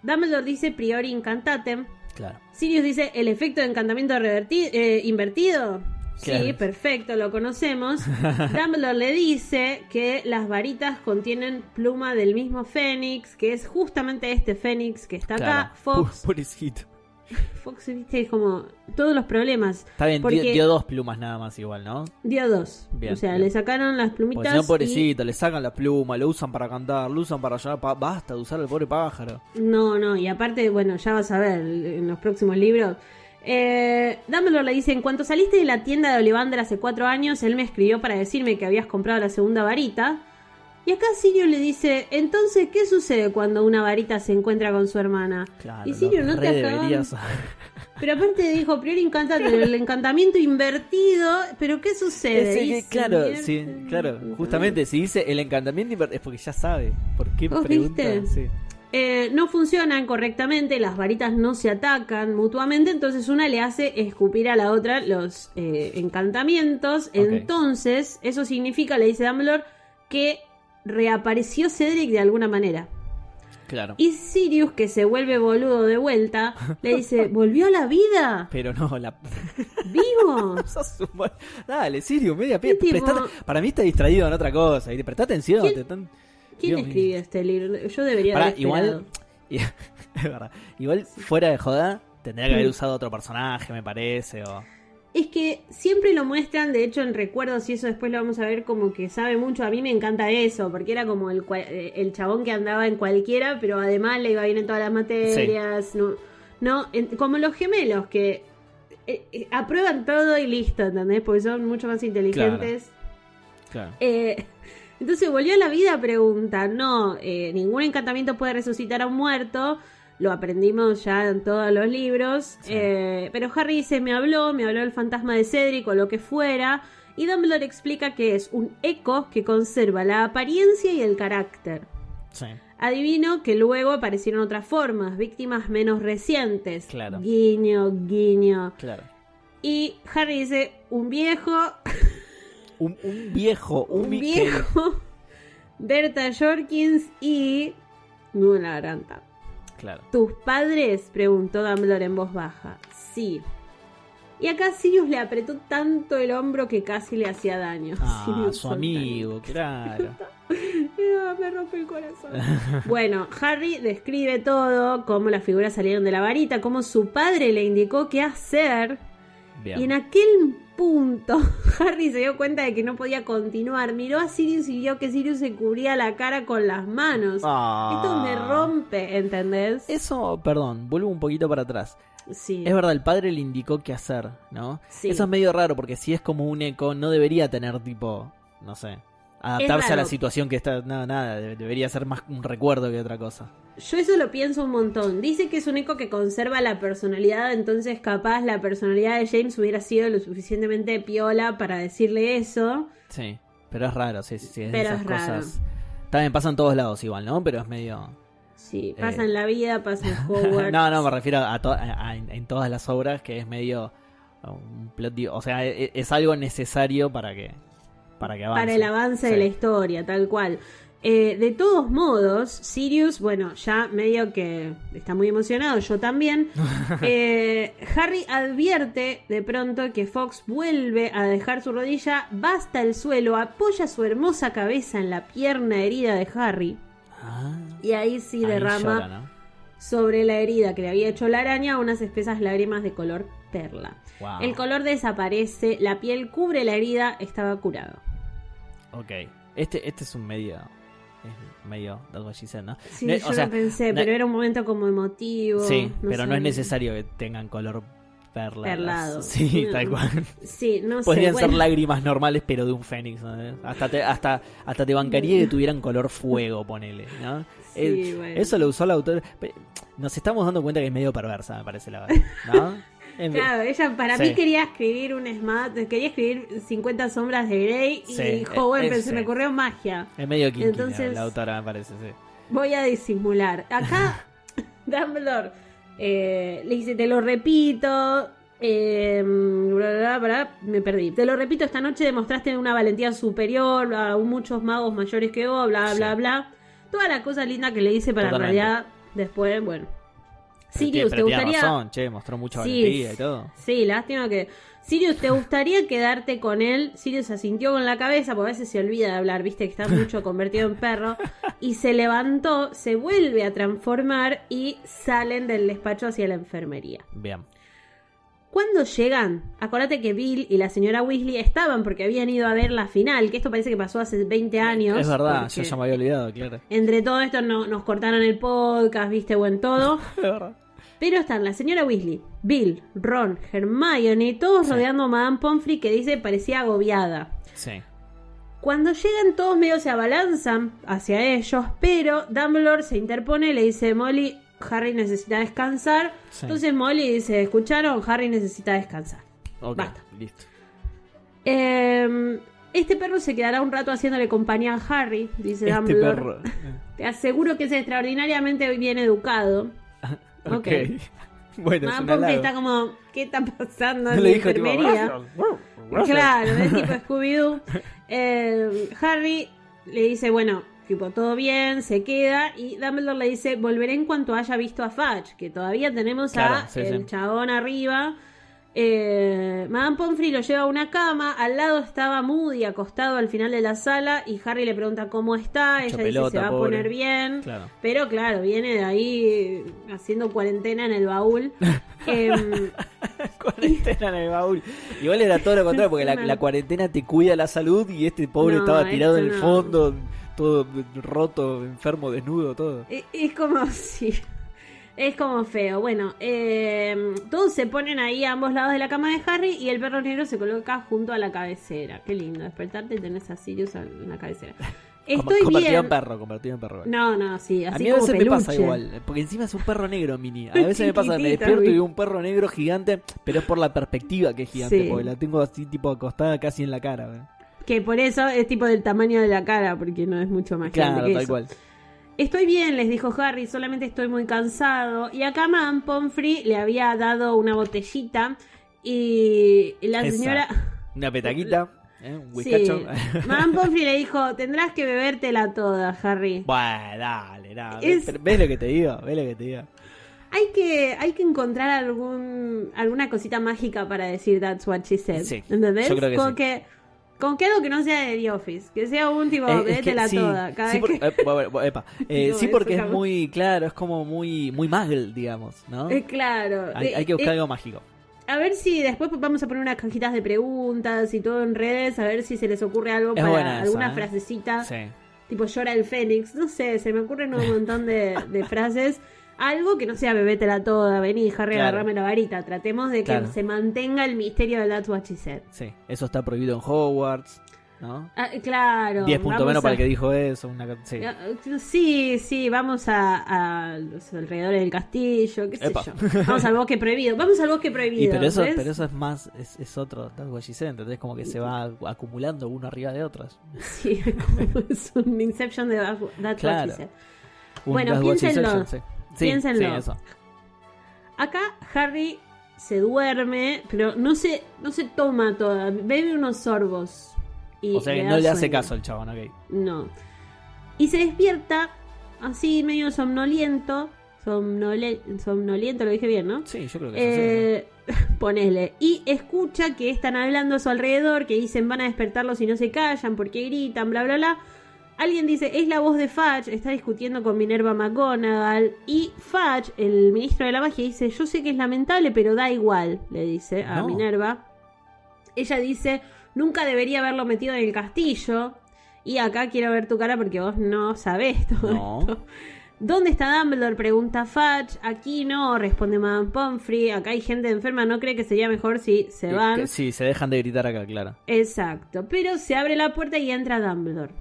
Dumbledore dice priori incantatem. Claro. Sirius dice el efecto de encantamiento eh, invertido. Sí, perfecto, lo conocemos. Dumbledore le dice que las varitas contienen pluma del mismo Fénix, que es justamente este Fénix que está claro. acá. Fox, Pu- Pobrecito. Fox, viste, es como todos los problemas. Está bien, Porque- dio, dio dos plumas nada más igual, ¿no? Dio dos. Bien, o sea, bien. le sacaron las Porque plumitas. si no, y- pobrecito, le sacan la pluma, lo usan para cantar, lo usan para llorar. pa- basta de usar al pobre pájaro. No, no, y aparte, bueno, ya vas a ver en los próximos libros. Eh, Dumbledore le dice, en cuanto saliste de la tienda de Ollivander hace cuatro años, él me escribió para decirme que habías comprado la segunda varita. Y acá Sirius le dice, entonces, ¿qué sucede cuando una varita se encuentra con su hermana? Claro, y no te Pero aparte dijo, priori encantante, el encantamiento invertido, pero ¿qué sucede? Es claro, sí, claro, justamente si dice el encantamiento inver- es porque ya sabe. ¿Por qué ¿Vos pregunta? Sí. Eh, no funcionan correctamente, las varitas no se atacan mutuamente, entonces una le hace escupir a la otra los eh, encantamientos. Entonces, eso significa, le dice Dumbledore, que reapareció Cedric de alguna manera. Claro. Y Sirius, que se vuelve boludo de vuelta, le dice, ¿volvió a la vida? Pero no, la. ¿Vivo? Un Dale, Sirio, media prestate- Para mí está distraído en otra cosa. Y presta atención. ¿Quién- te están- ¿Quién Dios mío. escribió este libro? Yo debería Pará, haber igual. esperado. es verdad. Igual, fuera de joda, tendría que haber usado otro personaje, me parece. O... Es que siempre lo muestran, de hecho en recuerdos y eso después lo vamos a ver como que sabe mucho, a mí me encanta eso, porque era como el, eh, el chabón que andaba en cualquiera, pero además le iba bien en todas las materias, no, no en- como los gemelos que eh, eh, aprueban todo y listo, ¿entendés? Porque son mucho más inteligentes. Claro. Eh, entonces volvió a la vida, pregunta, no, eh, ningún encantamiento puede resucitar a un muerto, lo aprendimos ya en todos los libros, Sí. eh, pero Harry dice, me habló, me habló el fantasma de Cedric o lo que fuera, Y Dumbledore explica que es un eco que conserva la apariencia y el carácter. Sí. Adivino que luego aparecieron otras formas, víctimas menos recientes. Claro. Guiño, guiño. Claro. Y Harry dice, un viejo, Un, un viejo, un, viejo, Berta Jorkins y... Una garganta. Claro. ¿Tus padres? preguntó Dumbledore en voz baja. Sí. Y acá Sirius le apretó tanto el hombro que casi le hacía daño. Ah, Sirius su amigo, claro. Me rompe el corazón. bueno, Harry describe todo, cómo las figuras salieron de la varita, cómo su padre le indicó qué hacer. Bien. Y en aquel punto, Harry se dio cuenta de que no podía continuar. Miró a Sirius y vio que Sirius se cubría la cara con las manos. Ah. Esto me rompe, ¿entendés? Eso, perdón, vuelvo un poquito para atrás. Sí. Es verdad, el padre le indicó qué hacer, ¿no? Sí. Eso es medio raro porque si es como un eco, no debería tener tipo, no sé, adaptarse a la situación que está. Nada, nada, de- debería ser más un recuerdo que otra cosa. Yo eso lo pienso un montón. Dice que es un eco que conserva la personalidad, entonces capaz la personalidad de James hubiera sido lo suficientemente piola para decirle eso. Sí, pero es raro, sí, sí, sí. es de esas es raro. cosas. También pasa en todos lados igual, ¿no? Pero es medio. Sí, pasa Eh. en la vida, pasa en Hogwarts. no, no, me refiero a, to- a- a- en, en todas las obras que es medio un plot, o sea, e- es, algo necesario para que para que avance. para el avance de la historia, tal cual. Eh, de todos modos, Sirius, bueno, ya medio que está muy emocionado, yo también. Eh, Harry advierte de pronto que Fox vuelve a dejar su rodilla, va hasta el suelo, apoya su hermosa cabeza en la pierna herida de Harry Ah, y ahí sí ahí derrama llora, ¿no? sobre la herida que le había hecho la araña unas espesas lágrimas de color perla. Wow. El color desaparece, la piel cubre la herida, estaba curado. Ok. Este, este es un medio. Medio That's what she said, ¿no? Sí, No, yo o sea, lo pensé, pero era un momento como emotivo. Sí, pero sé. no es necesario que tengan color perla. Perlado. Sí, No. tal cual. Sí, no sé. Podrían ser bueno, lágrimas normales, pero de un fénix. ¿no? Hasta te, hasta, hasta te bancaría que tuvieran color fuego, ponele. ¿no? Sí, El- bueno. Eso lo usó el autor. Nos estamos dando cuenta que es medio perversa, me parece la verdad. ¿no? Claro, ella para Sí. mí quería escribir un smart, quería escribir 50 sombras de Grey y Sí, dijo, bueno, pero se me ocurrió magia. Es medio kinky Entonces- la autora, me parece, sí. Voy a disimular. Acá, Dumbledore eh, le dice, te lo repito. eh, bla, bla, bla, me perdí. Te lo repito, esta noche demostraste una valentía superior a muchos magos mayores que vos, bla, Sí. bla, bla. Toda la cosa linda que le dice para en Totalmente. realidad después, bueno. Sirius, ¿te gustaría...? razón, che, mostró mucha Sí, valentía y todo. Sí, lástima que. Sirius, ¿te gustaría quedarte con él? Sirius asintió con la cabeza, porque a veces se olvida de hablar, viste que está mucho convertido en perro. Y se levantó, se vuelve a transformar y salen del despacho hacia la enfermería. Bien. Cuando llegan, acordate que Bill y la señora Weasley estaban porque habían ido a ver la final, que esto parece que pasó hace 20 años. es verdad, yo ya me había olvidado, claro. Entre todo esto no- nos cortaron el podcast, viste, buen todo. Es verdad. Pero están la señora Weasley, Bill, Ron, Hermione, todos Sí. rodeando a Madame Pomfrey que dice parecía agobiada. Sí. Cuando llegan todos medio se abalanzan hacia ellos, pero Dumbledore se interpone y le dice, Molly, Harry necesita descansar. Sí. Entonces Molly dice, ¿escucharon? Harry necesita descansar. Ok, Basta. listo. Eh, este perro se quedará un rato haciéndole compañía a Harry, dice Este Dumbledore. perro. Te aseguro que es extraordinariamente bien educado. ok. Ok. bueno, está como, ¿qué está pasando en la tipo, enfermería? Claro, es tipo Scooby-Doo. Eh, Harry le dice, bueno, tipo, todo bien, se queda. Y Dumbledore le dice, volveré en cuanto haya visto a Fudge, que todavía tenemos Claro, a sí, el sí. chabón arriba. Eh, Madame Pomfrey lo lleva a una cama, al lado estaba Moody acostado al final de la sala y Harry le pregunta cómo está, ella pelota, dice se va a poner bien, Claro. pero claro, viene de ahí haciendo cuarentena en el baúl. Em, cuarentena en el baúl. Igual era todo lo contrario, porque la, cuarentena te cuida la salud y este pobre No, estaba tirado en el no. fondo, todo roto, enfermo, desnudo, todo. Es, es como si. Es como feo. Bueno, eh, todos se ponen ahí a ambos lados de la cama de Harry y el perro negro se coloca junto a la cabecera. Qué lindo, despertarte y tenés a Sirius en la cabecera. Estoy convertido bien. en perro, convertido en perro. No, no, sí, así a mí a como veces me pasa igual, porque encima es un perro negro mini. A veces me pasa, me despierto y veo un perro negro gigante, pero es por la perspectiva que es gigante, Sí. porque la tengo así tipo acostada casi en la cara. ¿eh? Que por eso es tipo del tamaño de la cara, porque no es mucho más grande Claro, que tal eso. cual. Estoy bien, les dijo Harry, solamente estoy muy cansado. Y acá Madame Pomfrey le había dado una botellita y la Esa. señora... Una petaquita, ¿eh? un Sí. Madame Pomfrey le dijo, tendrás que bebértela toda, Harry. bueno, dale, dale. Es- ¿Ves lo que te digo? ¿Ves lo que te digo? Hay que, hay que encontrar algún, alguna cosita mágica para decir that's what she said. Sí, ¿Entendés? yo creo que como sí. que Como que algo que no sea de The Office, que sea un tipo, Eh, es que sí, toda. Cada sí, vez por- que... eh, bueno, bueno, epa. Eh, No, sí, porque es muy claro, es como muy muy muggle, digamos, ¿no? Eh, claro. Hay, hay que buscar algo mágico. A ver si después vamos a poner unas cajitas de preguntas y todo en redes, a ver si se les ocurre algo Es para esa, alguna frasecita, Sí. tipo llora el Fénix, no sé, se me ocurren un montón de, de frases. Algo que no sea bebétela toda, vení, Harry, Claro. agarrame la varita. Tratemos de que Claro. se mantenga el misterio de That's What She Said. Sí, eso está prohibido en Hogwarts, ¿no? Ah, claro. 10 puntos menos a- para el que dijo eso. Una... co- Sí. Ah, Sí, sí, vamos a, a los alrededores del castillo, qué sé Epa. yo. Vamos al bosque prohibido, vamos al bosque prohibido. Y pero eso, ¿ves? pero eso es más, es, es otro, that's what she said, ¿entendés? Como que se va acumulando uno arriba de otros. Sí, como es un Inception de That's What Claro. Bueno, piénsenlo. sí. Sí, Piénsenlo. sí, eso. Acá Harry se duerme, pero no se, no se toma toda, bebe unos sorbos. Y O sea que no le hace caso al chabón, ok. No. Y se despierta así medio somnoliento. Somnole- somnoliento, lo dije bien, ¿no? Sí, yo creo que eso Eh, ponele. Y escucha que están hablando a su alrededor, que dicen van a despertarlos si no se callan, porque gritan, bla, bla, bla. Alguien dice, es la voz de Fudge, está discutiendo con Minerva McGonagall. Y Fudge, el ministro de la magia, dice, yo sé que es lamentable, pero da igual, le dice a No. Minerva. Ella dice, nunca debería haberlo metido en el castillo. Y acá quiero ver tu cara porque vos no sabés todo No. esto. ¿Dónde está Dumbledore? Pregunta Fudge. Aquí no, responde Madame Pomfrey. Acá hay gente enferma, ¿no cree que sería mejor si se van? que sí, se dejan de gritar acá, claro. Exacto. Pero se abre la puerta y entra Dumbledore.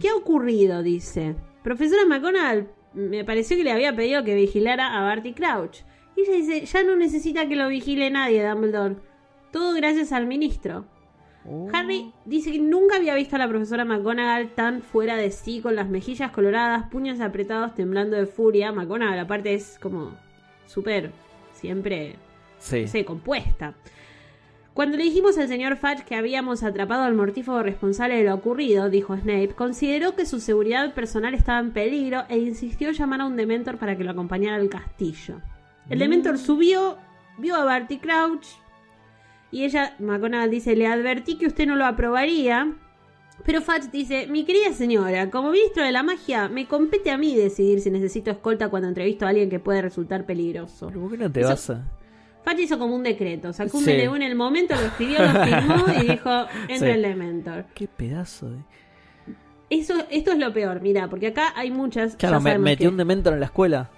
¿Qué ha ocurrido? Dice. Profesora McGonagall, me pareció que le había pedido que vigilara a Barty Crouch. Y ella dice, ya no necesita que lo vigile nadie, Dumbledore. Todo gracias al ministro. Oh. Harry dice que nunca había visto a la profesora McGonagall tan fuera de sí, con las mejillas coloradas, puños apretados, temblando de furia. McGonagall aparte es como súper, siempre, Sí. no sé, compuesta. Cuando le dijimos al señor Fudge que habíamos atrapado al mortífago responsable de lo ocurrido, dijo Snape, consideró que su seguridad personal estaba en peligro e insistió en llamar a un Dementor para que lo acompañara al castillo. El Mm. Dementor subió, vio a Barty Crouch y ella, McGonagall dice, le advertí que usted no lo aprobaría. Pero Fudge dice, mi querida señora, como ministro de la magia, me compete a mí decidir si necesito escolta cuando entrevisto a alguien que puede resultar peligroso. Pero ¿Por qué no te Eso- vas a...? Fudge hizo como un decreto, sacó un Sí. En el momento, lo escribió, lo firmó y dijo, entra Sí. el Dementor. Qué pedazo de... Eso, esto es lo peor, mira, porque acá hay muchas... Claro, me, metió que- un dementor en la escuela.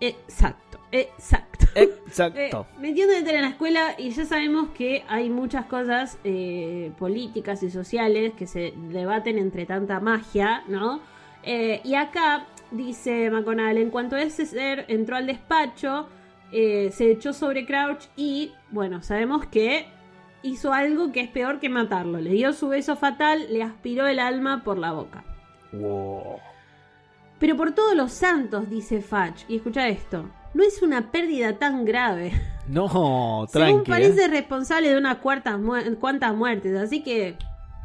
Exacto, exacto. Exacto. Eh, metiendo en la escuela y ya sabemos que hay muchas cosas eh, políticas y sociales que se debaten entre tanta magia, ¿no? Eh, y acá dice McGonagall, en cuanto ese ser entró al despacho, eh, se echó sobre Crouch y, bueno, sabemos que hizo algo que es peor que matarlo. Le dio su beso fatal, le aspiró el alma por la boca. Wow. Pero por todos los santos, dice Fudge, y escucha esto, no es una pérdida tan grave. No, Según tranqui. parece ¿eh? responsable de unas cuartas mu- cuantas muertes, así que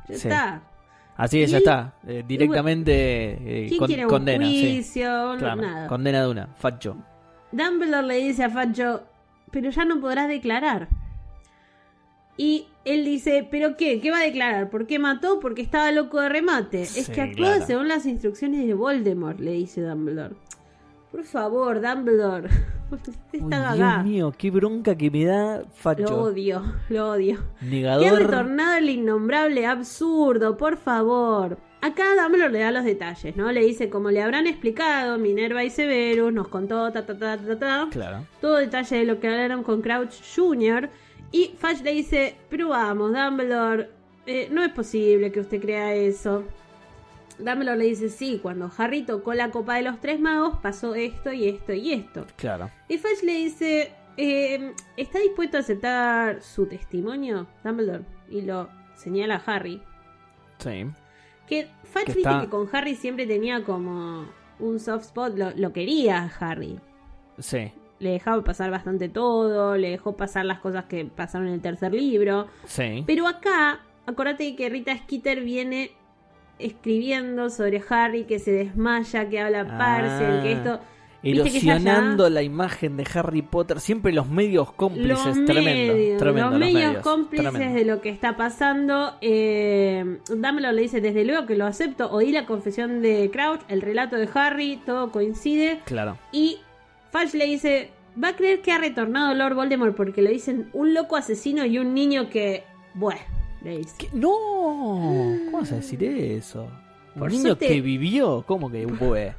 ya Sí. está. Así que ya está. eh, directamente eh, ¿Quién con- quiere un condena. sí. juicio? No, Claro, nada. condena de una. Facho. Dumbledore le dice a Facho, pero ya no podrás declarar. Y él dice, ¿pero qué? ¿Qué va a declarar? ¿Por qué mató? Porque estaba loco de remate. es Sí, que actúa claro. según las instrucciones de Voldemort, le dice Dumbledore. Por favor, Dumbledore. Está Dios acá. mío, qué bronca que me da Lo Facho. odio, lo odio. Que ha Negador. retornado el innombrable absurdo, por favor. Acá Dumbledore le da los detalles, ¿no? Le dice, como le habrán explicado, Minerva y Severus nos contó, ta, ta, ta, ta, ta, Claro. todo detalle de lo que hablaron con Crouch Jr. Y Fudge le dice, pero vamos, Dumbledore, eh, no es posible que usted crea eso. Dumbledore le dice, sí, cuando Harry tocó la copa de los tres magos pasó esto y esto y esto. Claro. Y Fudge le dice, eh, ¿está dispuesto a aceptar su testimonio, Dumbledore? Y lo señala a Harry. Sí. Que Fudge, Que viste está- que con Harry siempre tenía como un soft spot, lo, lo quería a Harry. Sí. Le dejaba pasar bastante todo, le dejó pasar las cosas que pasaron en el tercer libro. Sí. Pero acá, acordate que Rita Skeeter viene escribiendo sobre Harry que se desmaya, que habla Ah. Parcel, que esto... Que ella Erosionando ya- la imagen de Harry Potter. Siempre los medios cómplices. Los tremendo. medios, tremendo. los medios, medios. cómplices Tremendo. de lo que está pasando. Eh, Dumbledore le dice, desde luego que lo acepto. Oí la confesión de Crouch, el relato de Harry, todo coincide. Claro. Y Fudge le dice, va a creer que ha retornado Lord Voldemort porque le dicen un loco asesino y un niño que... Bueno, le dice. ¿Qué? No. ¿Cómo vas a decir eso? Un Por niño suerte- que vivió. ¿Cómo que fue?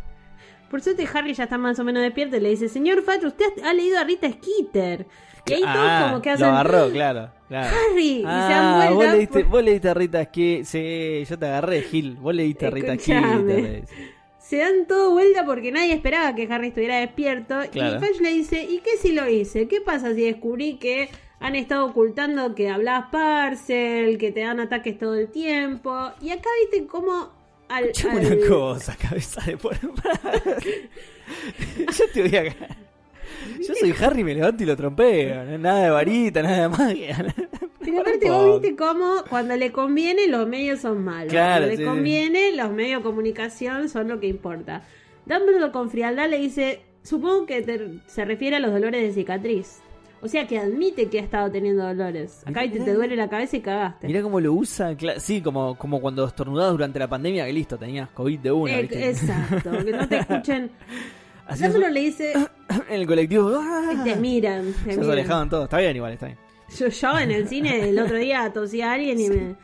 Por suerte Harry ya está más o menos despierto y le dice, señor Fudge, usted ha leído a Rita Skeeter. Y ahí todos Ah, como que lo hacen... agarró, claro. claro. Harry, y se Ah, dan vos leíste, vos leíste a Rita Skeeter. Sí, yo te agarré, Gil. Vos leíste a Rita. Skeeter. Se dan todo vuelta porque nadie esperaba que Harry estuviera despierto. Claro. Y Fudge le dice, ¿y qué si lo hice? ¿Qué pasa si descubrí que han estado ocultando que hablas parcel, que te dan ataques todo el tiempo? Y acá viste cómo... Al, una cosa, cabeza de por Yo te voy a. Yo soy Harry, me levanto y lo trompeo. Nada de varita, nada de magia. Pero aparte vos viste cómo cuando le conviene los medios son malos. Claro, cuando le sí, conviene los medios de comunicación son lo que importa. Dumbledore con frialdad le dice, supongo que te- se refiere a los dolores de cicatriz. O sea que admite que ha estado teniendo dolores. Acá viste, te duele la cabeza y cagaste. Mirá cómo lo usa. Sí, como, como cuando estornudabas durante la pandemia, que listo, tenías COVID de una. Eh, ¿viste? exacto, que no te escuchen. Hacías Dumbledore le dice, en el colectivo. ¡ah! y te miran. te se miran. todos. Está bien, igual, está bien. Yo, yo en el cine el otro día tosía a alguien y me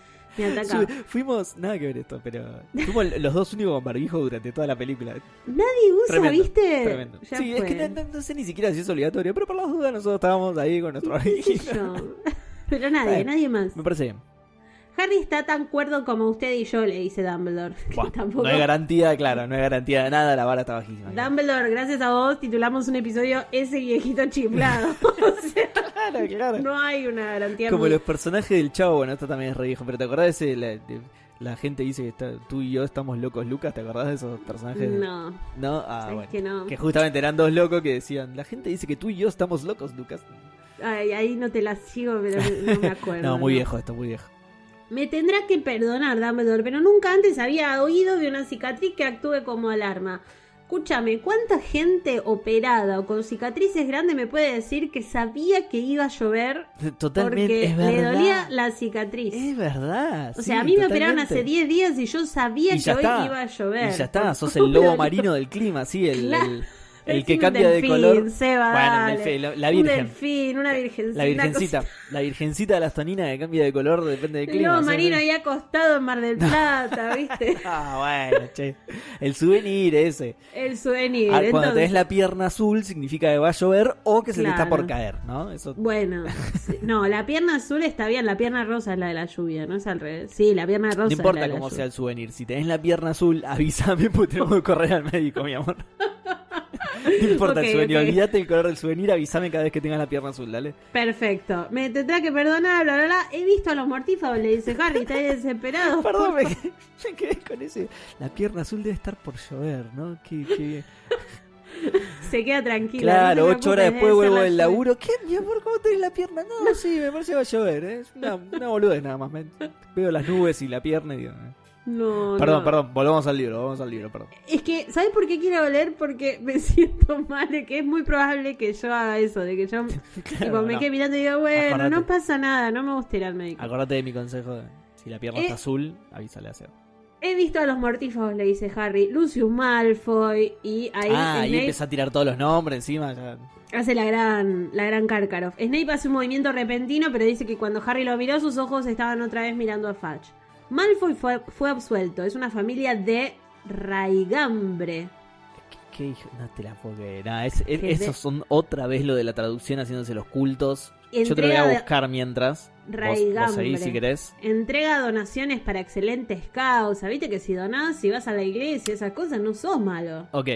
fuimos, nada que ver esto, pero fuimos los dos únicos con barbijo durante toda la película. Nadie usa, Tremendo, ¿viste? Tremendo. Ya sí, fue. es que no, sé ni siquiera si es obligatorio, pero por las dudas nosotros estábamos ahí con nuestro ¿Qué sé barbijo. yo? Pero nadie, nadie más. Me parece bien. Harry está tan cuerdo como usted y yo, le dice Dumbledore. Buah, tampoco... No hay garantía, claro, no hay garantía de nada, la vara está bajísima. Dumbledore, gracias a vos titulamos un episodio Ese viejito chiflado. o sea, Claro, claro. no hay una garantía. Como muy- los personajes del chavo, bueno, esto también es re viejo, pero ¿te acordás de ese? La, de- la gente dice que está- tú y yo estamos locos, Lucas, ¿te acordás de esos personajes? No, ¿No? Ah, sabes bueno. que no. Que justamente eran dos locos que decían, la gente dice que tú y yo estamos locos, Lucas. Ay, ahí no te la sigo, pero no me acuerdo. no, muy viejo esto, muy viejo. Me tendrá que perdonar, Dumbledore, pero nunca antes había oído de una cicatriz que actúe como alarma. Escúchame, ¿cuánta gente operada o con cicatrices grandes me puede decir que sabía que iba a llover Totalmente, porque es le verdad. dolía la cicatriz? Es verdad. o sí, sea, a mí me operaron hace 10 días y yo sabía Y que hoy está. iba a llover. Y ya está, sos el lobo marino del clima, sí, el, Claro. el, el que un cambia delfín, de color. Seba, bueno, el delfín, la, la Un virgen. delfín, una virgencita. La virgencita, la virgencita de las toninas que cambia de color depende del El clima. ¿sí? marino ahí acostado en Mar del Plata, ¿viste? Ah, bueno, che. El souvenir ese. El souvenir. Ah, cuando entonces- tenés la pierna azul significa que va a llover o que se le está Claro. por caer, ¿no? Eso. Bueno, no, la pierna azul está bien, la pierna rosa es la de la lluvia, no es al revés. Sí, la pierna rosa No es la importa de la cómo sea el souvenir. Si tenés la pierna azul, avísame porque tenemos que correr al médico, mi amor. No importa el souvenir, ok. olvídate el color del souvenir, avísame cada vez que tengas la pierna azul, dale. Perfecto. Me tendrá que perdonar, bla, bla, bla. He visto a los mortífagos, le dice Harry, está desesperado. Perdón, me, quedé- me quedé con ese. La pierna azul debe estar por llover, ¿no? Qué, qué- Se queda tranquila. Claro, no ocho horas después vuelvo del laburo. ¿Qué, mi amor? ¿Cómo tenés la pierna? No, sí, me parece que va a llover. ¿eh? Es una, una boludez nada más. Me- veo las nubes y la pierna y digo... eh. No, Perdón, no. perdón, volvamos al libro, volvamos al libro, perdón. Es que, ¿sabes por qué quiero oler? Porque me siento mal, de que es muy probable que yo haga eso, de que yo tipo, me no. quede mirando y digo, bueno, Acordate. no pasa nada, no me gusta ir al médico. Acordate de mi consejo. de, si la pierna Eh. está azul, avísale a Seba. He visto a los mortífagos, le dice Harry. Lucius Malfoy. Y ahí ah, ahí Snape empieza a tirar todos los nombres encima. ya. hace la gran, la gran Karkaroff. Snape hace un movimiento repentino, pero dice que cuando Harry lo miró, sus ojos estaban otra vez mirando a Fudge. Malfoy fue, fue absuelto. Es una familia de raigambre. ¿Qué, hijo? No te la puedo creer. Nah, es- es- Que esos son otra vez lo de la traducción haciéndose los cultos. Yo te lo voy a buscar mientras. Vos, vos Raigambre. seguís si querés. Entrega donaciones para excelentes causas. Viste que si donás, si vas a la iglesia, esas cosas, no sos malo. Ok.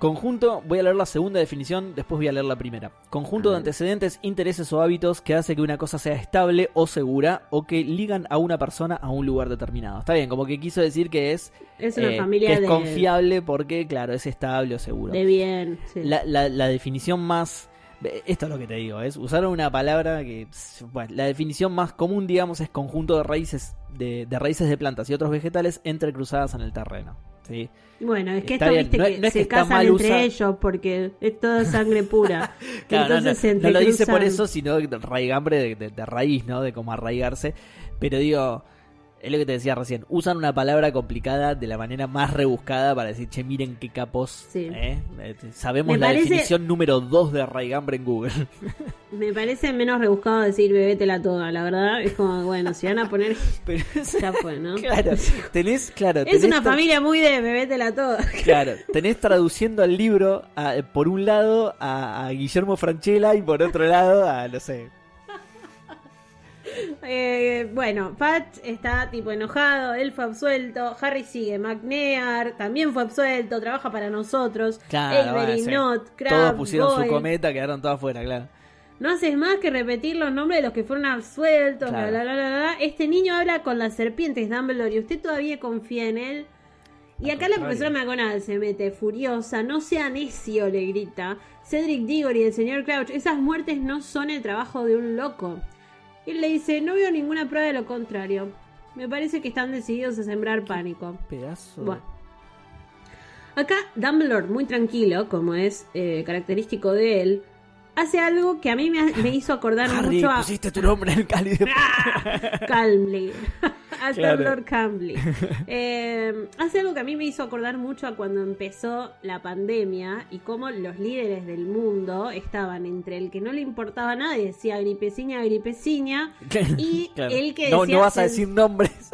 Conjunto, voy a leer la segunda definición, después voy a leer la primera. Conjunto de antecedentes, intereses o hábitos que hace que una cosa sea estable o segura o que ligan a una persona a un lugar determinado. Está bien, como que quiso decir que es, Es una eh, familia que es de, confiable porque, claro, es estable o seguro. de bien. sí. La, la- la definición más... Esto es lo que te digo, es usaron una palabra que... Bueno, la definición más común, digamos, es conjunto de raíces de, de raíces de plantas y otros vegetales entrecruzadas en el terreno. ¿Sí? Bueno, es que Está esto bien, viste no que no es que se está casan entre usar- ellos porque es toda sangre pura. Claro, no, Entonces se no, no lo dice por eso, sino de raigambre de, de- de raíz, ¿no? De cómo arraigarse. Pero digo, es lo que te decía recién, usan una palabra complicada de la manera más rebuscada para decir, che, miren qué capos. Sí. ¿eh? Eh, Sabemos Me la parece- definición número 2 de raigambre en Google. Me parece menos rebuscado decir bebétela toda, la verdad. Es como, bueno, si van a poner. Pero, Ya fue, ¿no? claro, tenés, claro, Es tenés una tra- familia muy de bebétela toda. Claro, tenés traduciendo al libro a- por un lado a, a Guillermo Franchella y por otro lado a, no sé, Eh, bueno, Patch está tipo enojado, él fue absuelto, Harry sigue, McNair también fue absuelto, trabaja para nosotros, Claro, Avery, sí. Not, Crabbe, todos pusieron Goyle. su cometa, quedaron todos afuera, claro. No haces más que repetir los nombres de los que fueron absueltos, Claro. bla, bla, bla. Este niño habla con las serpientes, Dumbledore, y usted todavía confía en él. Y acá la profesora McGonagall se mete furiosa, no sea necio, le grita. Cedric Diggory y el señor Crouch, esas muertes no son el trabajo de un loco. Y él le dice, no veo ninguna prueba de lo contrario. Me parece que están decididos a sembrar pánico. Pedazo. Bueno. Acá Dumbledore, muy tranquilo, como es eh, característico de él, hace algo que a mí me, hizo acordar Harry, mucho a pusiste tu nombre en el cáliz de... Calmly. a Claro. Dumbledore Calmly. Eh, hace algo que a mí me hizo acordar mucho a cuando empezó la pandemia y cómo los líderes del mundo estaban entre el que no le importaba nada y decía gripeciña, gripeciña, y Claro. el que no, decía no vas a decir nombres.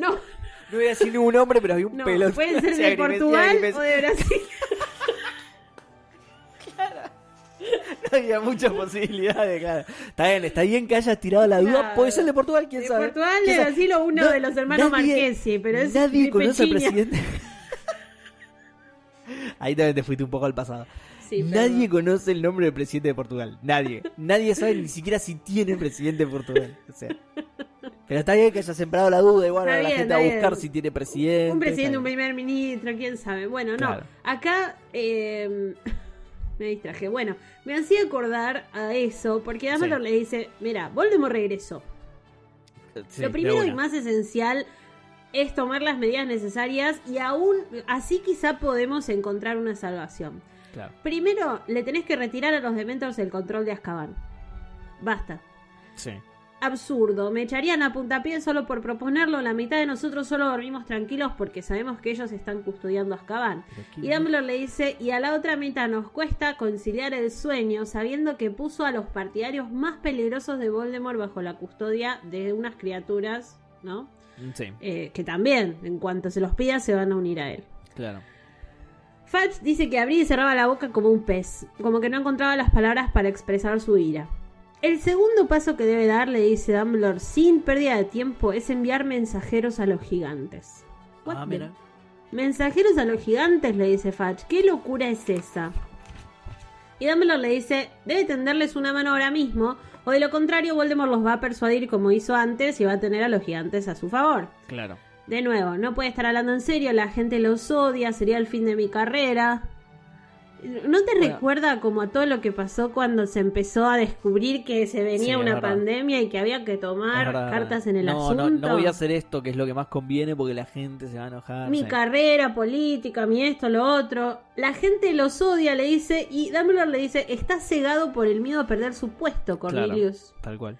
No, No voy a decir ningún nombre, pero había un no, pelotón. pueden ser de Portugal o de Brasil. No había muchas posibilidades, claro. Está bien, está bien que hayas tirado la duda. Claro. Puede ser de Portugal, quién De sabe. Portugal, ¿Quién de? Brasil o uno No, de los hermanos nadie- Marquesi, pero es Nadie conoce al presidente. Ahí también te fuiste un poco al pasado. Sí, Nadie conoce el nombre del presidente de Portugal. Nadie. Nadie sabe ni siquiera si tiene presidente de Portugal. O sea. Pero está bien que haya sembrado la duda igual Está a la bien, gente a buscar bien. si tiene presidente. Un presidente, un primer ministro, quién sabe. Bueno, Claro. no. Acá eh, me distraje. Bueno, me hacía acordar a eso porque Dumbledore Sí. le dice: Mira, Voldemort regresó. Sí, Lo primero y más esencial es tomar las medidas necesarias y aún así quizá podemos encontrar una salvación. Claro. Primero, le tenés que retirar a los Dementors el control de Azkaban. Basta. Sí. Absurdo. Me echarían a puntapié solo por proponerlo. La mitad de nosotros solo dormimos tranquilos porque sabemos que ellos están custodiando a Azkaban. Y Dumbledore le dice, y a la otra mitad nos cuesta conciliar el sueño sabiendo que puso a los partidarios más peligrosos de Voldemort bajo la custodia de unas criaturas, ¿no? Sí, Eh, que también, en cuanto se los pida, se van a unir a él. claro. Fudge dice que abría y cerraba la boca como un pez, como que no encontraba las palabras para expresar su ira. El segundo paso que debe dar, le dice Dumbledore sin pérdida de tiempo, es enviar mensajeros a los gigantes. What Ah, mira. Mensajeros a los gigantes, le dice Fudge. ¿Qué locura es esa? Y Dumbledore le dice, debe tenderles una mano ahora mismo, o de lo contrario Voldemort los va a persuadir como hizo antes y va a tener a los gigantes a su favor. Claro. De nuevo, no puede estar hablando en serio, la gente los odia, sería el fin de mi carrera. ¿No te Bueno. recuerda como a todo lo que pasó cuando se empezó a descubrir que se venía Sí, una verdad. pandemia y que había que tomar cartas en el no, asunto? No, no voy a hacer esto, que es lo que más conviene, porque la gente se va a enojar. Mi sí. carrera política, mi esto, lo otro. La gente los odia, le dice, y Dumbledore le dice, está cegado por el miedo a perder su puesto, Cornelius. Claro, tal cual.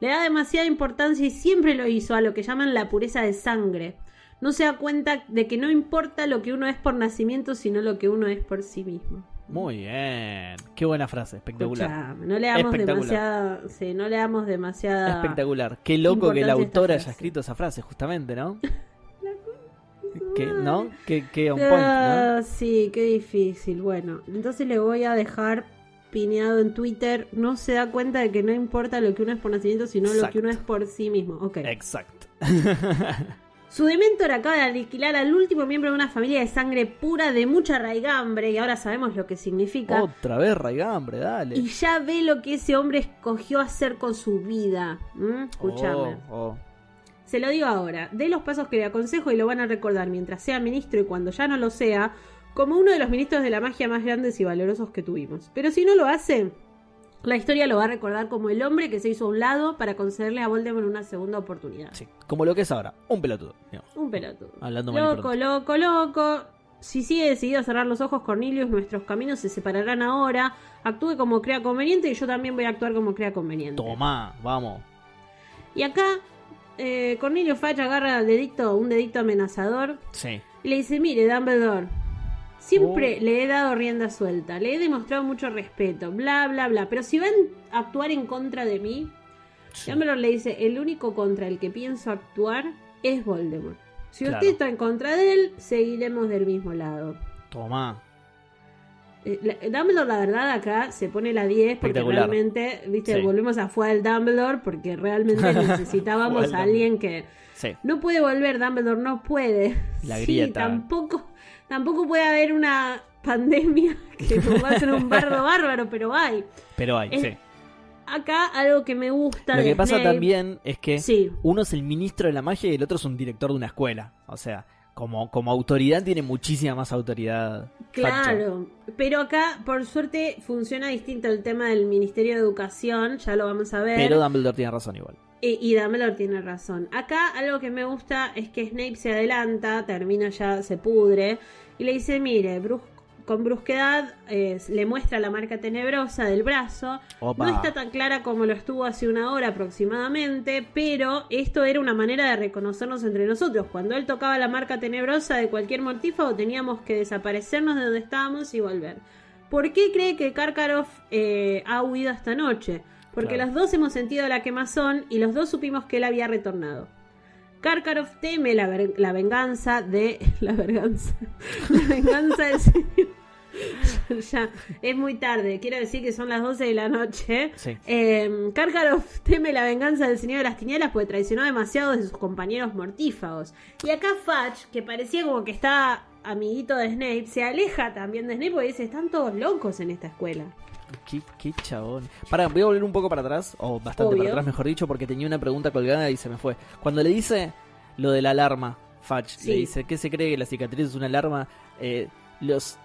Le da demasiada importancia y siempre lo hizo a lo que llaman la pureza de sangre. No se da cuenta de que no importa lo que uno es por nacimiento, sino lo que uno es por sí mismo. Muy bien. Qué buena frase, espectacular. Escuchame, no le damos demasiada, sí, no le damos demasiada Espectacular. Qué loco que la importancia a esta autora haya escrito esa frase, justamente, ¿no? ¿Qué, ¿No? Qué, qué on point, ¿no? Ah, sí, qué difícil. Bueno, entonces le voy a dejar pineado en Twitter. No se da cuenta de que no importa lo que uno es por nacimiento, sino lo que uno es por sí mismo. Ok. Exacto. Su dementor acaba de alquilar al último miembro de una familia de sangre pura de mucha raigambre, y ahora sabemos lo que significa. Otra vez raigambre, dale. Y ya ve lo que ese hombre escogió hacer con su vida. ¿Mm? Escúchame. Oh, oh. Se lo digo ahora, de los pasos que le aconsejo y lo van a recordar mientras sea ministro y cuando ya no lo sea, como uno de los ministros de la magia más grandes y valorosos que tuvimos. Pero si no lo hace, la historia lo va a recordar como el hombre que se hizo a un lado para concederle a Voldemort una segunda oportunidad. Sí, como lo que es ahora, un pelotudo. digamos. Un pelotudo. Hablando mal Loco, loco, loco. Si sigue decidido a cerrar los ojos, Cornelius, nuestros caminos se separarán ahora. Actúe como crea conveniente y yo también voy a actuar como crea conveniente. Tomá, vamos. Y acá, eh, Cornelius Fudge agarra el dedito, un dedito amenazador Sí. y le dice, mire, Dumbledore, siempre Oh. le he dado rienda suelta, le he demostrado mucho respeto, bla, bla, bla, pero si van a actuar en contra de mí, sí. Dumbledore le dice, el único contra el que pienso actuar es Voldemort. Si Claro. usted está en contra de él, seguiremos del mismo lado. Tomá. Eh, la- Dumbledore, la verdad, acá se pone la 10 porque realmente, viste, Sí. volvemos a al Dumbledore porque realmente necesitábamos Fue a al alguien que Sí. no puede volver, Dumbledore no puede. La Sí, grieta. tampoco, tampoco puede haber una pandemia que nos va a hacer un bardo bárbaro, pero hay. Pero hay, Es- sí. Acá algo que me gusta Lo de que pasa Snape- también es que Sí. uno es el ministro de la magia y el otro es un director de una escuela. O sea, como, como autoridad tiene muchísima más autoridad. Claro, pero acá por suerte funciona distinto el tema del Ministerio de Educación, ya lo vamos a ver. Pero Dumbledore tiene razón igual. Y, y Dumbledore tiene razón. Acá algo que me gusta es que Snape se adelanta, termina ya, se pudre, y le dice, mire, brus- con brusquedad eh, le muestra la marca tenebrosa del brazo. Opa. No está tan clara como lo estuvo hace una hora aproximadamente, pero esto era una manera de reconocernos entre nosotros. Cuando él tocaba la marca tenebrosa de cualquier mortífago, teníamos que desaparecernos de donde estábamos y volver. ¿Por qué cree que Karkaroff eh, ha huido esta noche? Porque Claro. los dos hemos sentido la quemazón y los dos supimos que él había retornado. Karkaroff teme la, ver- la venganza de. La venganza. La venganza del señor. ya, es muy tarde. Quiero decir que son las 12 de la noche. Sí. Eh, teme la venganza del Señor de las Tinieblas porque traicionó demasiado de sus compañeros mortífagos. Y acá Fudge, que parecía como que está amiguito de Snape, se aleja también de Snape porque dice, están todos locos en esta escuela. Qué, qué chabón. Para, voy a volver un poco para atrás, o bastante Obvio. para atrás, mejor dicho, porque tenía una pregunta colgada y se me fue. Cuando le dice lo de la alarma, Fudge, Sí. le dice, ¿qué se cree que la cicatriz es una alarma? Eh, los,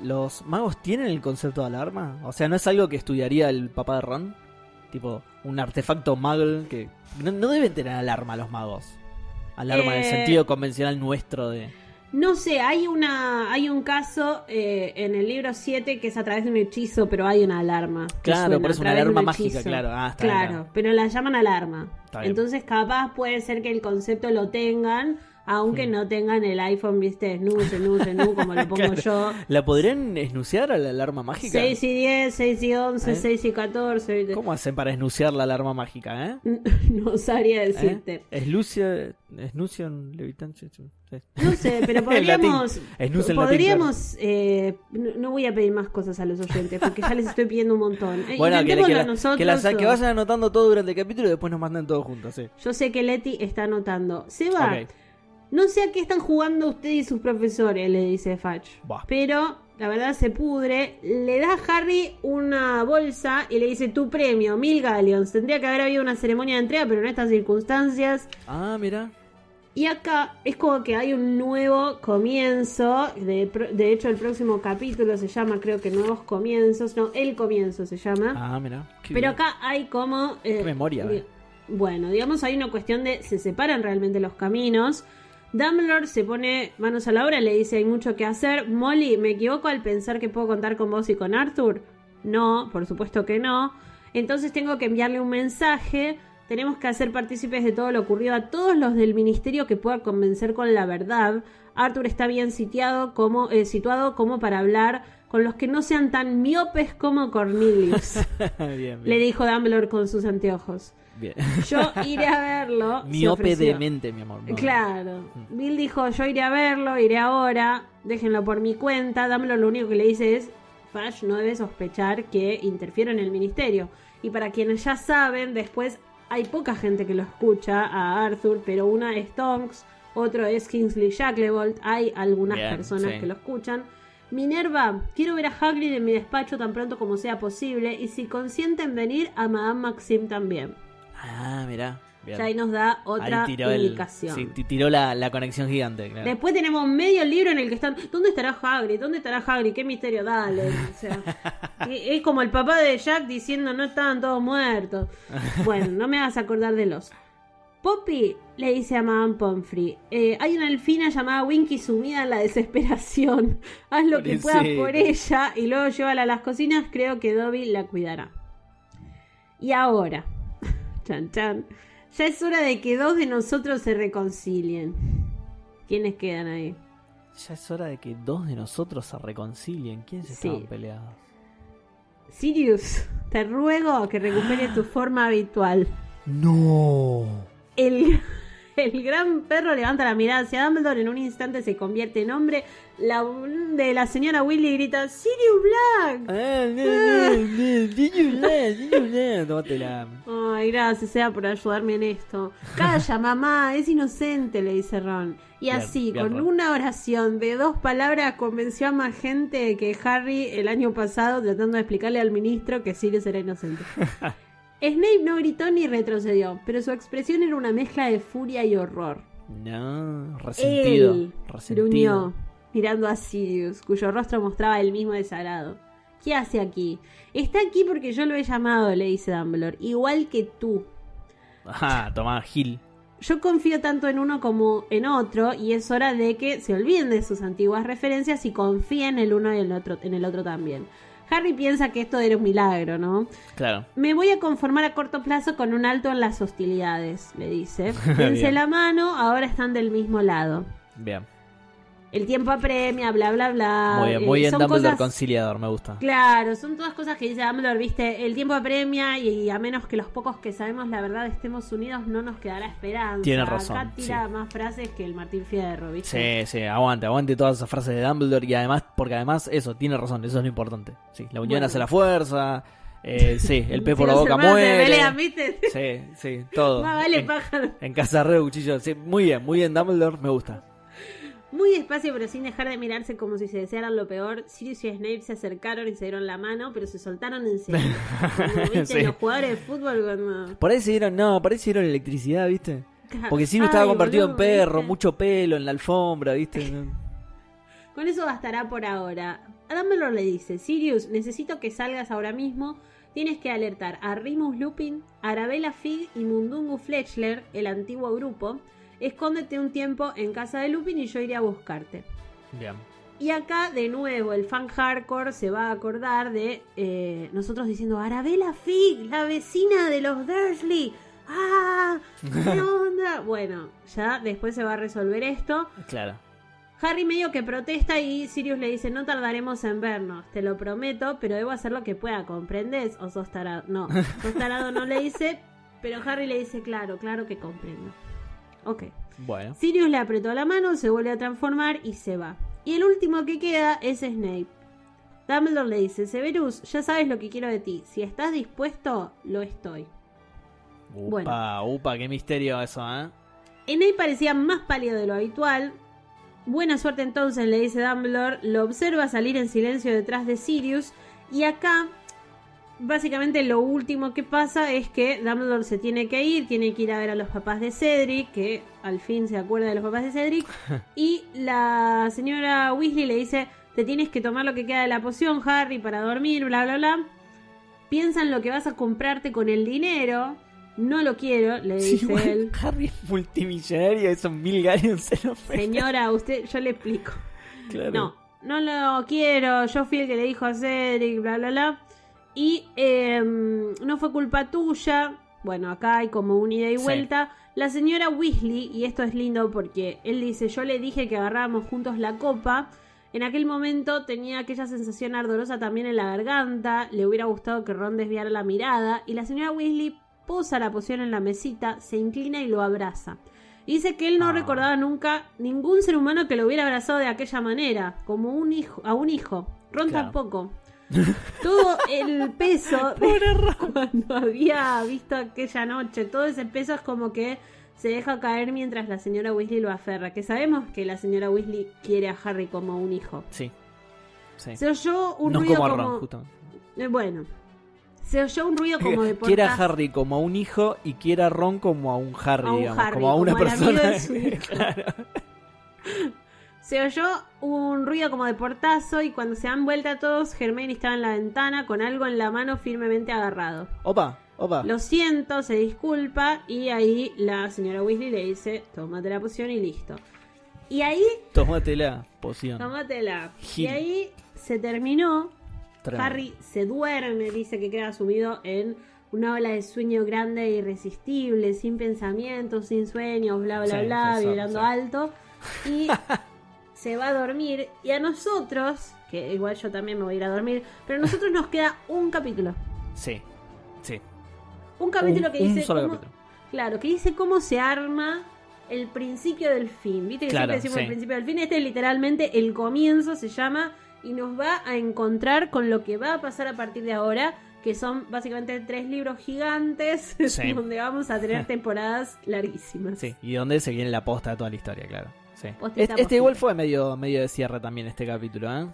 ¿Los magos tienen el concepto de alarma? O sea, ¿no es algo que estudiaría el papá de Ron? Tipo, un artefacto muggle que... No, no deben tener alarma los magos. Alarma en el Eh, sentido convencional nuestro de... No sé, hay una hay un caso eh, en el libro 7 que es a través de un hechizo, pero hay una alarma. Claro, por eso una de un alarma mágica, hechizo. claro. Ah, está bien, Claro, pero la llaman alarma. Entonces capaz puede ser que el concepto lo tengan, aunque no tengan el iPhone, viste, snoo, snoo, snoo, como lo pongo Claro. yo. ¿La podrían esnuciar a la alarma mágica? 6 y 10, 6 y 11, ¿Eh? 6 y 14. ¿viste? ¿Cómo hacen para esnuciar la alarma mágica, eh? No sabría decirte. ¿Eh? Eslucia, esnucian levitante. sí. No sé, pero podríamos. podríamos. eh, no, voy a pedir más cosas a los oyentes porque ya les estoy pidiendo un montón. Eh, Bueno, que, que, la- nosotros. que, las- que o- vayan anotando todo durante el capítulo y después nos manden todo juntos, sí. Yo sé que Leti está anotando. Seba, Ok. No sé a qué están jugando usted y sus profesores, le dice Fudge. Pero la verdad se pudre. Le da a Harry una bolsa y le dice tu premio, mil galleons. Tendría que haber habido una ceremonia de entrega, pero en estas circunstancias. Ah, mira. Y acá es como que hay un nuevo comienzo. De, hecho, el próximo capítulo se llama, creo que Nuevos Comienzos. No, El Comienzo se llama. Ah, mira. Pero bien. acá hay como... eh, Qué memoria, di- eh. Bueno, digamos, hay una cuestión de... Se separan realmente los caminos. Dumbledore se pone manos a la obra, le dice hay mucho que hacer. Molly, ¿me equivoco al pensar que puedo contar con vos y con Arthur? No, por supuesto que no. Entonces tengo que enviarle un mensaje Tenemos que hacer partícipes de todo lo ocurrido a todos los del ministerio que pueda convencer con la verdad. Arthur está bien sitiado como, eh, situado como para hablar con los que no sean tan miopes como Cornelius. bien, bien. Le dijo Dumbledore con sus anteojos. Bien. Yo iré a verlo. Miope de mente, mi amor. Claro. Mm. Bill dijo, yo iré a verlo, iré ahora, déjenlo por mi cuenta. Dumbledore lo único que le dice es, Fash no debe sospechar que interfiero en el ministerio. Y para quienes ya saben, después hay poca gente que lo escucha a Arthur, pero una es Tonks, otro es Kingsley Shacklebolt, hay algunas Bien, personas sí. que lo escuchan. Minerva, quiero ver a Hagrid en mi despacho tan pronto como sea posible y si consienten venir a Madame Maxim también. Ah, mirá. Bien. Ya ahí nos da otra el- indicación. sí, ti- tiró la, la conexión gigante. claro. Después tenemos medio libro en el que están. ¿Dónde estará Hagrid? ¿Dónde estará Hagrid? ¿Qué misterio? Dale. O sea, es como el papá de Jack diciendo no estaban todos muertos. Bueno, no me hagas acordar de los. Poppy le dice a Madame Pomfrey: eh, Hay una elfina llamada Winky sumida en la desesperación. Haz lo que puedas por ella y luego llévala a las cocinas. Creo que Dobby la cuidará. Y ahora, chan chan, ya es hora de que dos de nosotros se reconcilien. ¿Quiénes quedan ahí? Ya es hora de que dos de nosotros se reconcilien. ¿Quiénes Sí. estaban peleados? Sirius, te ruego que recuperes tu forma habitual. No. El, el gran perro levanta la mirada hacia Dumbledore, en un instante se convierte en hombre. La de la señora Willy grita, Sirius Black. Ah. Tómatela. Ay, gracias, sea por ayudarme en esto. Calla, mamá, es inocente, le dice Ron. Y Bien, así, bien, con Ron. una oración de dos palabras, convenció a más gente que Harry el año pasado tratando de explicarle al ministro que Sirius era inocente. Snape no gritó ni retrocedió, pero su expresión era una mezcla de furia y horror. No, resentido. Él resentido. gruñó, mirando a Sirius, cuyo rostro mostraba el mismo desagrado. ¿Qué hace aquí? Está aquí porque yo lo he llamado, le dice Dumbledore, igual que tú. Ajá, tomá, Gil. Yo confío tanto en uno como en otro y es hora de que se olviden de sus antiguas referencias y confíen en el uno y el otro, en el otro también. Harry piensa que esto era un milagro, ¿no? Claro. Me voy a conformar a corto plazo con un alto en las hostilidades, le dice. Dense la mano, ahora están del mismo lado. Bien. El tiempo apremia, bla, bla, bla. Muy bien, Eh, muy bien son Dumbledore cosas- conciliador, me gusta. Claro, son todas cosas que dice Dumbledore, viste, el tiempo apremia y, a menos que los pocos que sabemos la verdad estemos unidos no nos quedará esperanza. Tiene razón, Acá tira sí. más frases que el Martín Fierro, viste. Sí, sí, aguante, aguante todas esas frases de Dumbledore y además, porque además, eso, tiene razón, eso es lo importante. Sí, la unión Bueno. hace la fuerza, eh, sí, el pez Si por la boca muere. pelean, ¿viste? Sí, sí, todo. Más vale en, pájaro. en casa de cuchillo, sí, muy bien, muy bien Dumbledore, me gusta. Muy despacio, pero sin dejar de mirarse como si se desearan lo peor, Sirius y Snape se acercaron y se dieron la mano, pero se soltaron en serio. Como, ¿viste? Sí. Los jugadores de fútbol cuando... Por ahí se dieron, no, por ahí se dieron electricidad, ¿viste? Porque Sirius Ay, estaba convertido en perro, ¿viste? mucho pelo en la alfombra, ¿viste? Con eso bastará por ahora. Dumbledore le dice, Sirius, necesito que salgas ahora mismo. Tienes que alertar a Remus Lupin, Arabella Fig y Mundungu Fletchler, el antiguo grupo. Escóndete un tiempo en casa de Lupin y yo iré a buscarte. Bien. Y acá, de nuevo, el fan hardcore se va a acordar de eh, nosotros diciendo Arabella Fig, la vecina de los Dursley. ¡Ah! ¿Qué onda? Bueno, ya después se va a resolver esto. Claro. Harry medio que protesta y Sirius le dice, no tardaremos en vernos, te lo prometo, pero debo hacer lo que pueda, ¿comprendes? O sos tarado. No, sos tarado no le dice, pero Harry le dice, claro, claro que comprendo. Ok. Bueno. Sirius le apretó la mano, se vuelve a transformar y se va. Y el último que queda es Snape. Dumbledore le dice, Severus, ya sabes lo que quiero de ti. Si estás dispuesto, lo estoy. Upa, Bueno. upa, qué misterio eso, ¿eh? Snape parecía más pálido de lo habitual. Buena suerte entonces, le dice Dumbledore. Lo observa salir en silencio detrás de Sirius. Y acá, básicamente lo último que pasa es que Dumbledore se tiene que ir, tiene que ir a ver a los papás de Cedric, que al fin se acuerda de los papás de Cedric. y la señora Weasley le dice, te tienes que tomar lo que queda de la poción, Harry, para dormir, bla, bla, bla. Piensa en lo que vas a comprarte con el dinero. No lo quiero, le Sí, dice igual él. Harry es multimillonario, esos mil se lo. Señora, usted, yo le explico. Claro. No, no lo quiero. Yo fui el que le dijo a Cedric, bla, bla, bla. Y em, no fue culpa tuya. Bueno, acá hay como un ida y Sí. vuelta. La señora Weasley, y esto es lindo porque él dice, yo le dije que agarrábamos juntos la copa. En aquel momento tenía aquella sensación ardorosa también en la garganta. Le hubiera gustado que Ron desviara la mirada. Y la señora Weasley posa la poción en la mesita, se inclina y lo abraza. Y dice que él no Ah. recordaba nunca ningún ser humano que lo hubiera abrazado de aquella manera, como un hijo, a un hijo. Ron Claro. tampoco. Todo el peso de cuando había visto aquella noche, todo ese peso es como que se deja caer mientras la señora Weasley lo aferra. Que sabemos que la señora Weasley quiere a Harry como un hijo. Sí. Sí. Se oyó un no ruido como a como. Ron, justamente. Eh, bueno, se oyó un ruido como de Quiere a. Harry como a un hijo y quiere a Ron como a un Harry, A un digamos, Harry, como a una como al amigo persona. de su hijo. Claro. Se oyó un ruido como de portazo y cuando se dan vuelta todos, Hermione estaba en la ventana con algo en la mano firmemente agarrado. Opa, opa. Lo siento, se disculpa y ahí la señora Weasley le dice, tómate la poción y listo. Y ahí, Tómate la poción. tómatela. Y ahí se terminó. Harry se duerme, dice que queda sumido en una ola de sueño grande e irresistible, sin pensamientos, sin sueños, bla, bla, Sí, bla, sí, vibrando sí. alto. Y se va a dormir. Y a nosotros, que igual yo también me voy a ir a dormir, pero a nosotros nos queda un capítulo. Sí, sí. Un capítulo Un- que un dice solo cómo, capítulo. claro, que dice cómo se arma el principio del fin. Viste que Claro, siempre decimos sí. el principio del fin. Este es literalmente el comienzo, se llama, y nos va a encontrar con lo que va a pasar a partir de ahora, que son básicamente tres libros gigantes, Sí. donde vamos a tener temporadas larguísimas. Sí, y dónde se viene la posta de toda la historia, claro. Sí. Postita, Este, este postita. igual fue medio, medio de cierre también, este capítulo, ¿eh?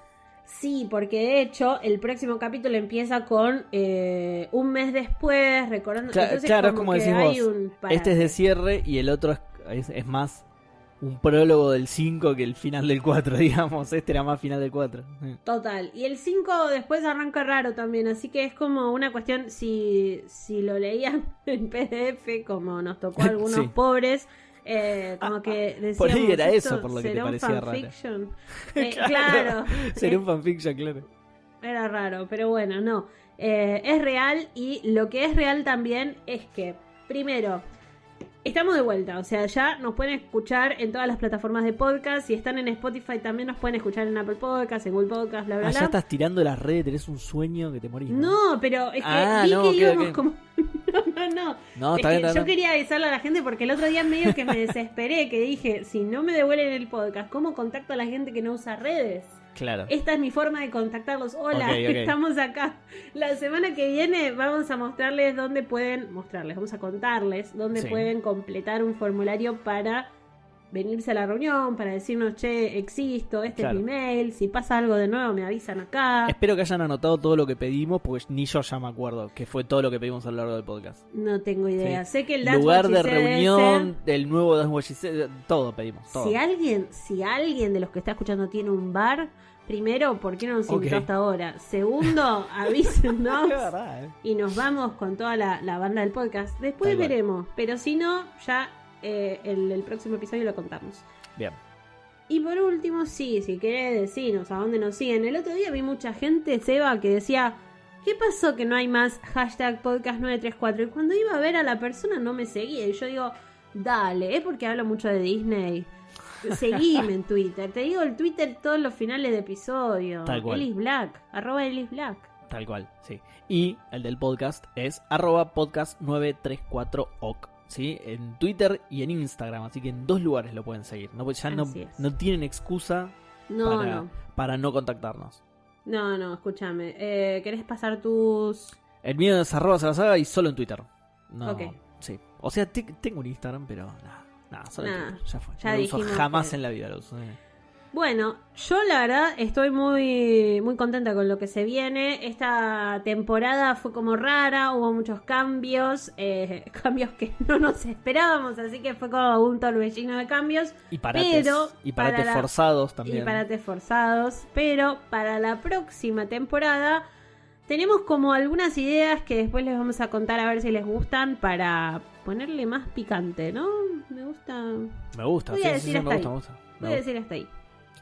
Sí, porque de hecho el próximo capítulo empieza con eh, un mes después, recordando. Entonces claro, es como que decís hay un Este es de cierre y el otro es, es, es más un prólogo del 5 que el final del 4, digamos. Este era más final del 4. Total. Y el 5 después arranca raro también, así que es como una cuestión, si, si lo leían en PDF, como nos tocó a algunos Sí. pobres, eh, como que decíamos, Por ahí era "¿Esto eso, por lo que te parecía raro". fanfiction?". Eh, claro. Sería un fanfiction, claro. Era raro, pero bueno, no. Eh, es real y lo que es real también es que, primero, estamos de vuelta. O sea, ya nos pueden escuchar en todas las plataformas de podcast. Si están en Spotify también nos pueden escuchar en Apple Podcast, en Google Podcast, bla, bla, Allá bla. estás tirando las redes, tenés un sueño que te morís. No, pero es que Ah, vi no, que ok, íbamos como... No, no, no. No, Es está que bien, yo quería avisarle a la gente porque el otro día medio que me desesperé, que dije, si no me devuelven el podcast, ¿cómo contacto a la gente que no usa redes? Claro. Esta es mi forma de contactarlos. Hola, estamos acá. La semana que viene vamos a mostrarles dónde pueden, mostrarles, vamos a contarles dónde Sí. pueden completar un formulario para venirse a la reunión, para decirnos, che, existo, este Claro. es mi mail, si pasa algo de nuevo me avisan acá. Espero que hayan anotado todo lo que pedimos, porque ni yo ya me acuerdo que fue todo lo que pedimos a lo largo del podcast. No tengo idea. Sí. Sé que el That's Lugar de reunión, del nuevo That's What She Said, todo pedimos. Todo. Si alguien, si alguien de los que está escuchando tiene un bar, primero, ¿por qué no nos invitó hasta ahora? Segundo, avísenos verdad, ¿eh? y nos vamos con toda la, la banda del podcast. Después Tal cual. veremos, pero si no, ya eh, el, el próximo episodio lo contamos. Bien. Y por último, sí, si querés decirnos a dónde nos siguen. El otro día vi mucha gente, Seba, que decía, ¿qué pasó que no hay más hashtag podcast 934? Y cuando iba a ver a la persona no me seguía. Y yo digo, dale, es porque hablo mucho de Disney. Seguime en Twitter. Te digo el Twitter todos los finales de episodio. Tal cual. Ellis Black, arroba Ellis Black. Tal cual, sí. Y el del podcast es arroba podcast934oc. ¿Sí? En Twitter y en Instagram. Así que en dos lugares lo pueden seguir. No, ya no, no tienen excusa No, para, no. para no contactarnos. No, no, escúchame. Eh, ¿Querés pasar tus...? El mío es arroba saga y solo en Twitter. No, Ok. Sí. O sea, te- tengo un Instagram, pero nada. Nada, solo en Twitter. Ya fue. ya no lo uso jamás que- en la vida lo uso. eh. Bueno, yo la verdad estoy muy, muy contenta con lo que se viene. Esta temporada fue como rara, hubo muchos cambios, eh, cambios que no nos esperábamos, así que fue como un torbellino de cambios. Y parates. Pero y parates para la- forzados también. Y parates forzados. Pero para la próxima temporada tenemos como algunas ideas que después les vamos a contar a ver si les gustan para ponerle más picante, ¿no? Me gusta. Me gusta. Voy sí, a sí, decir sí, hasta me gusta, me gusta. Me Voy a decir hasta ahí.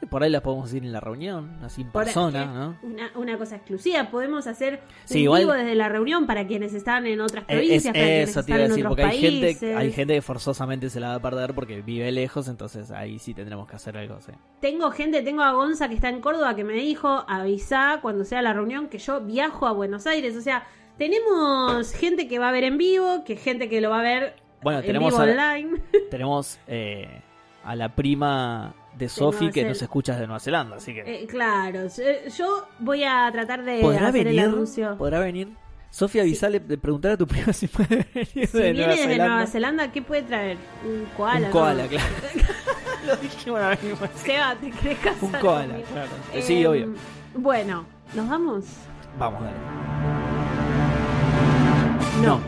Y por ahí las podemos ir en la reunión, así en persona, eh, ¿no? Una, una cosa exclusiva, podemos hacer Sí, un igual- vivo desde la reunión para quienes están en otras Eh, provincias, es- para quienes eso te iba a en decir, otros porque hay gente, hay gente que forzosamente se la va a perder porque vive lejos, entonces ahí sí tendremos que hacer algo, sí. Tengo gente, tengo a Gonza que está en Córdoba que me dijo, avisa cuando sea la reunión que yo viajo a Buenos Aires. O sea, tenemos gente que va a ver en vivo, que gente que lo va a ver Bueno, en tenemos vivo a- online. Tenemos eh, a la prima de Sofi Nueva que nos escucha desde Nueva Zelanda, así que... Eh, claro, eh, yo voy a tratar de ¿Podrá hacer el venir? anuncio. ¿Podrá venir? Sofía, avisale, de preguntar a tu prima si puede venir Si de viene Nueva desde Zelanda. Nueva Zelanda, ¿qué puede traer? Un koala. Un ¿no? koala, claro. Lo la misma vez. Seba, ¿te querés casar Un koala, conmigo? claro. Sí, Eh, obvio. Bueno, ¿nos vamos? Vamos, dale. No.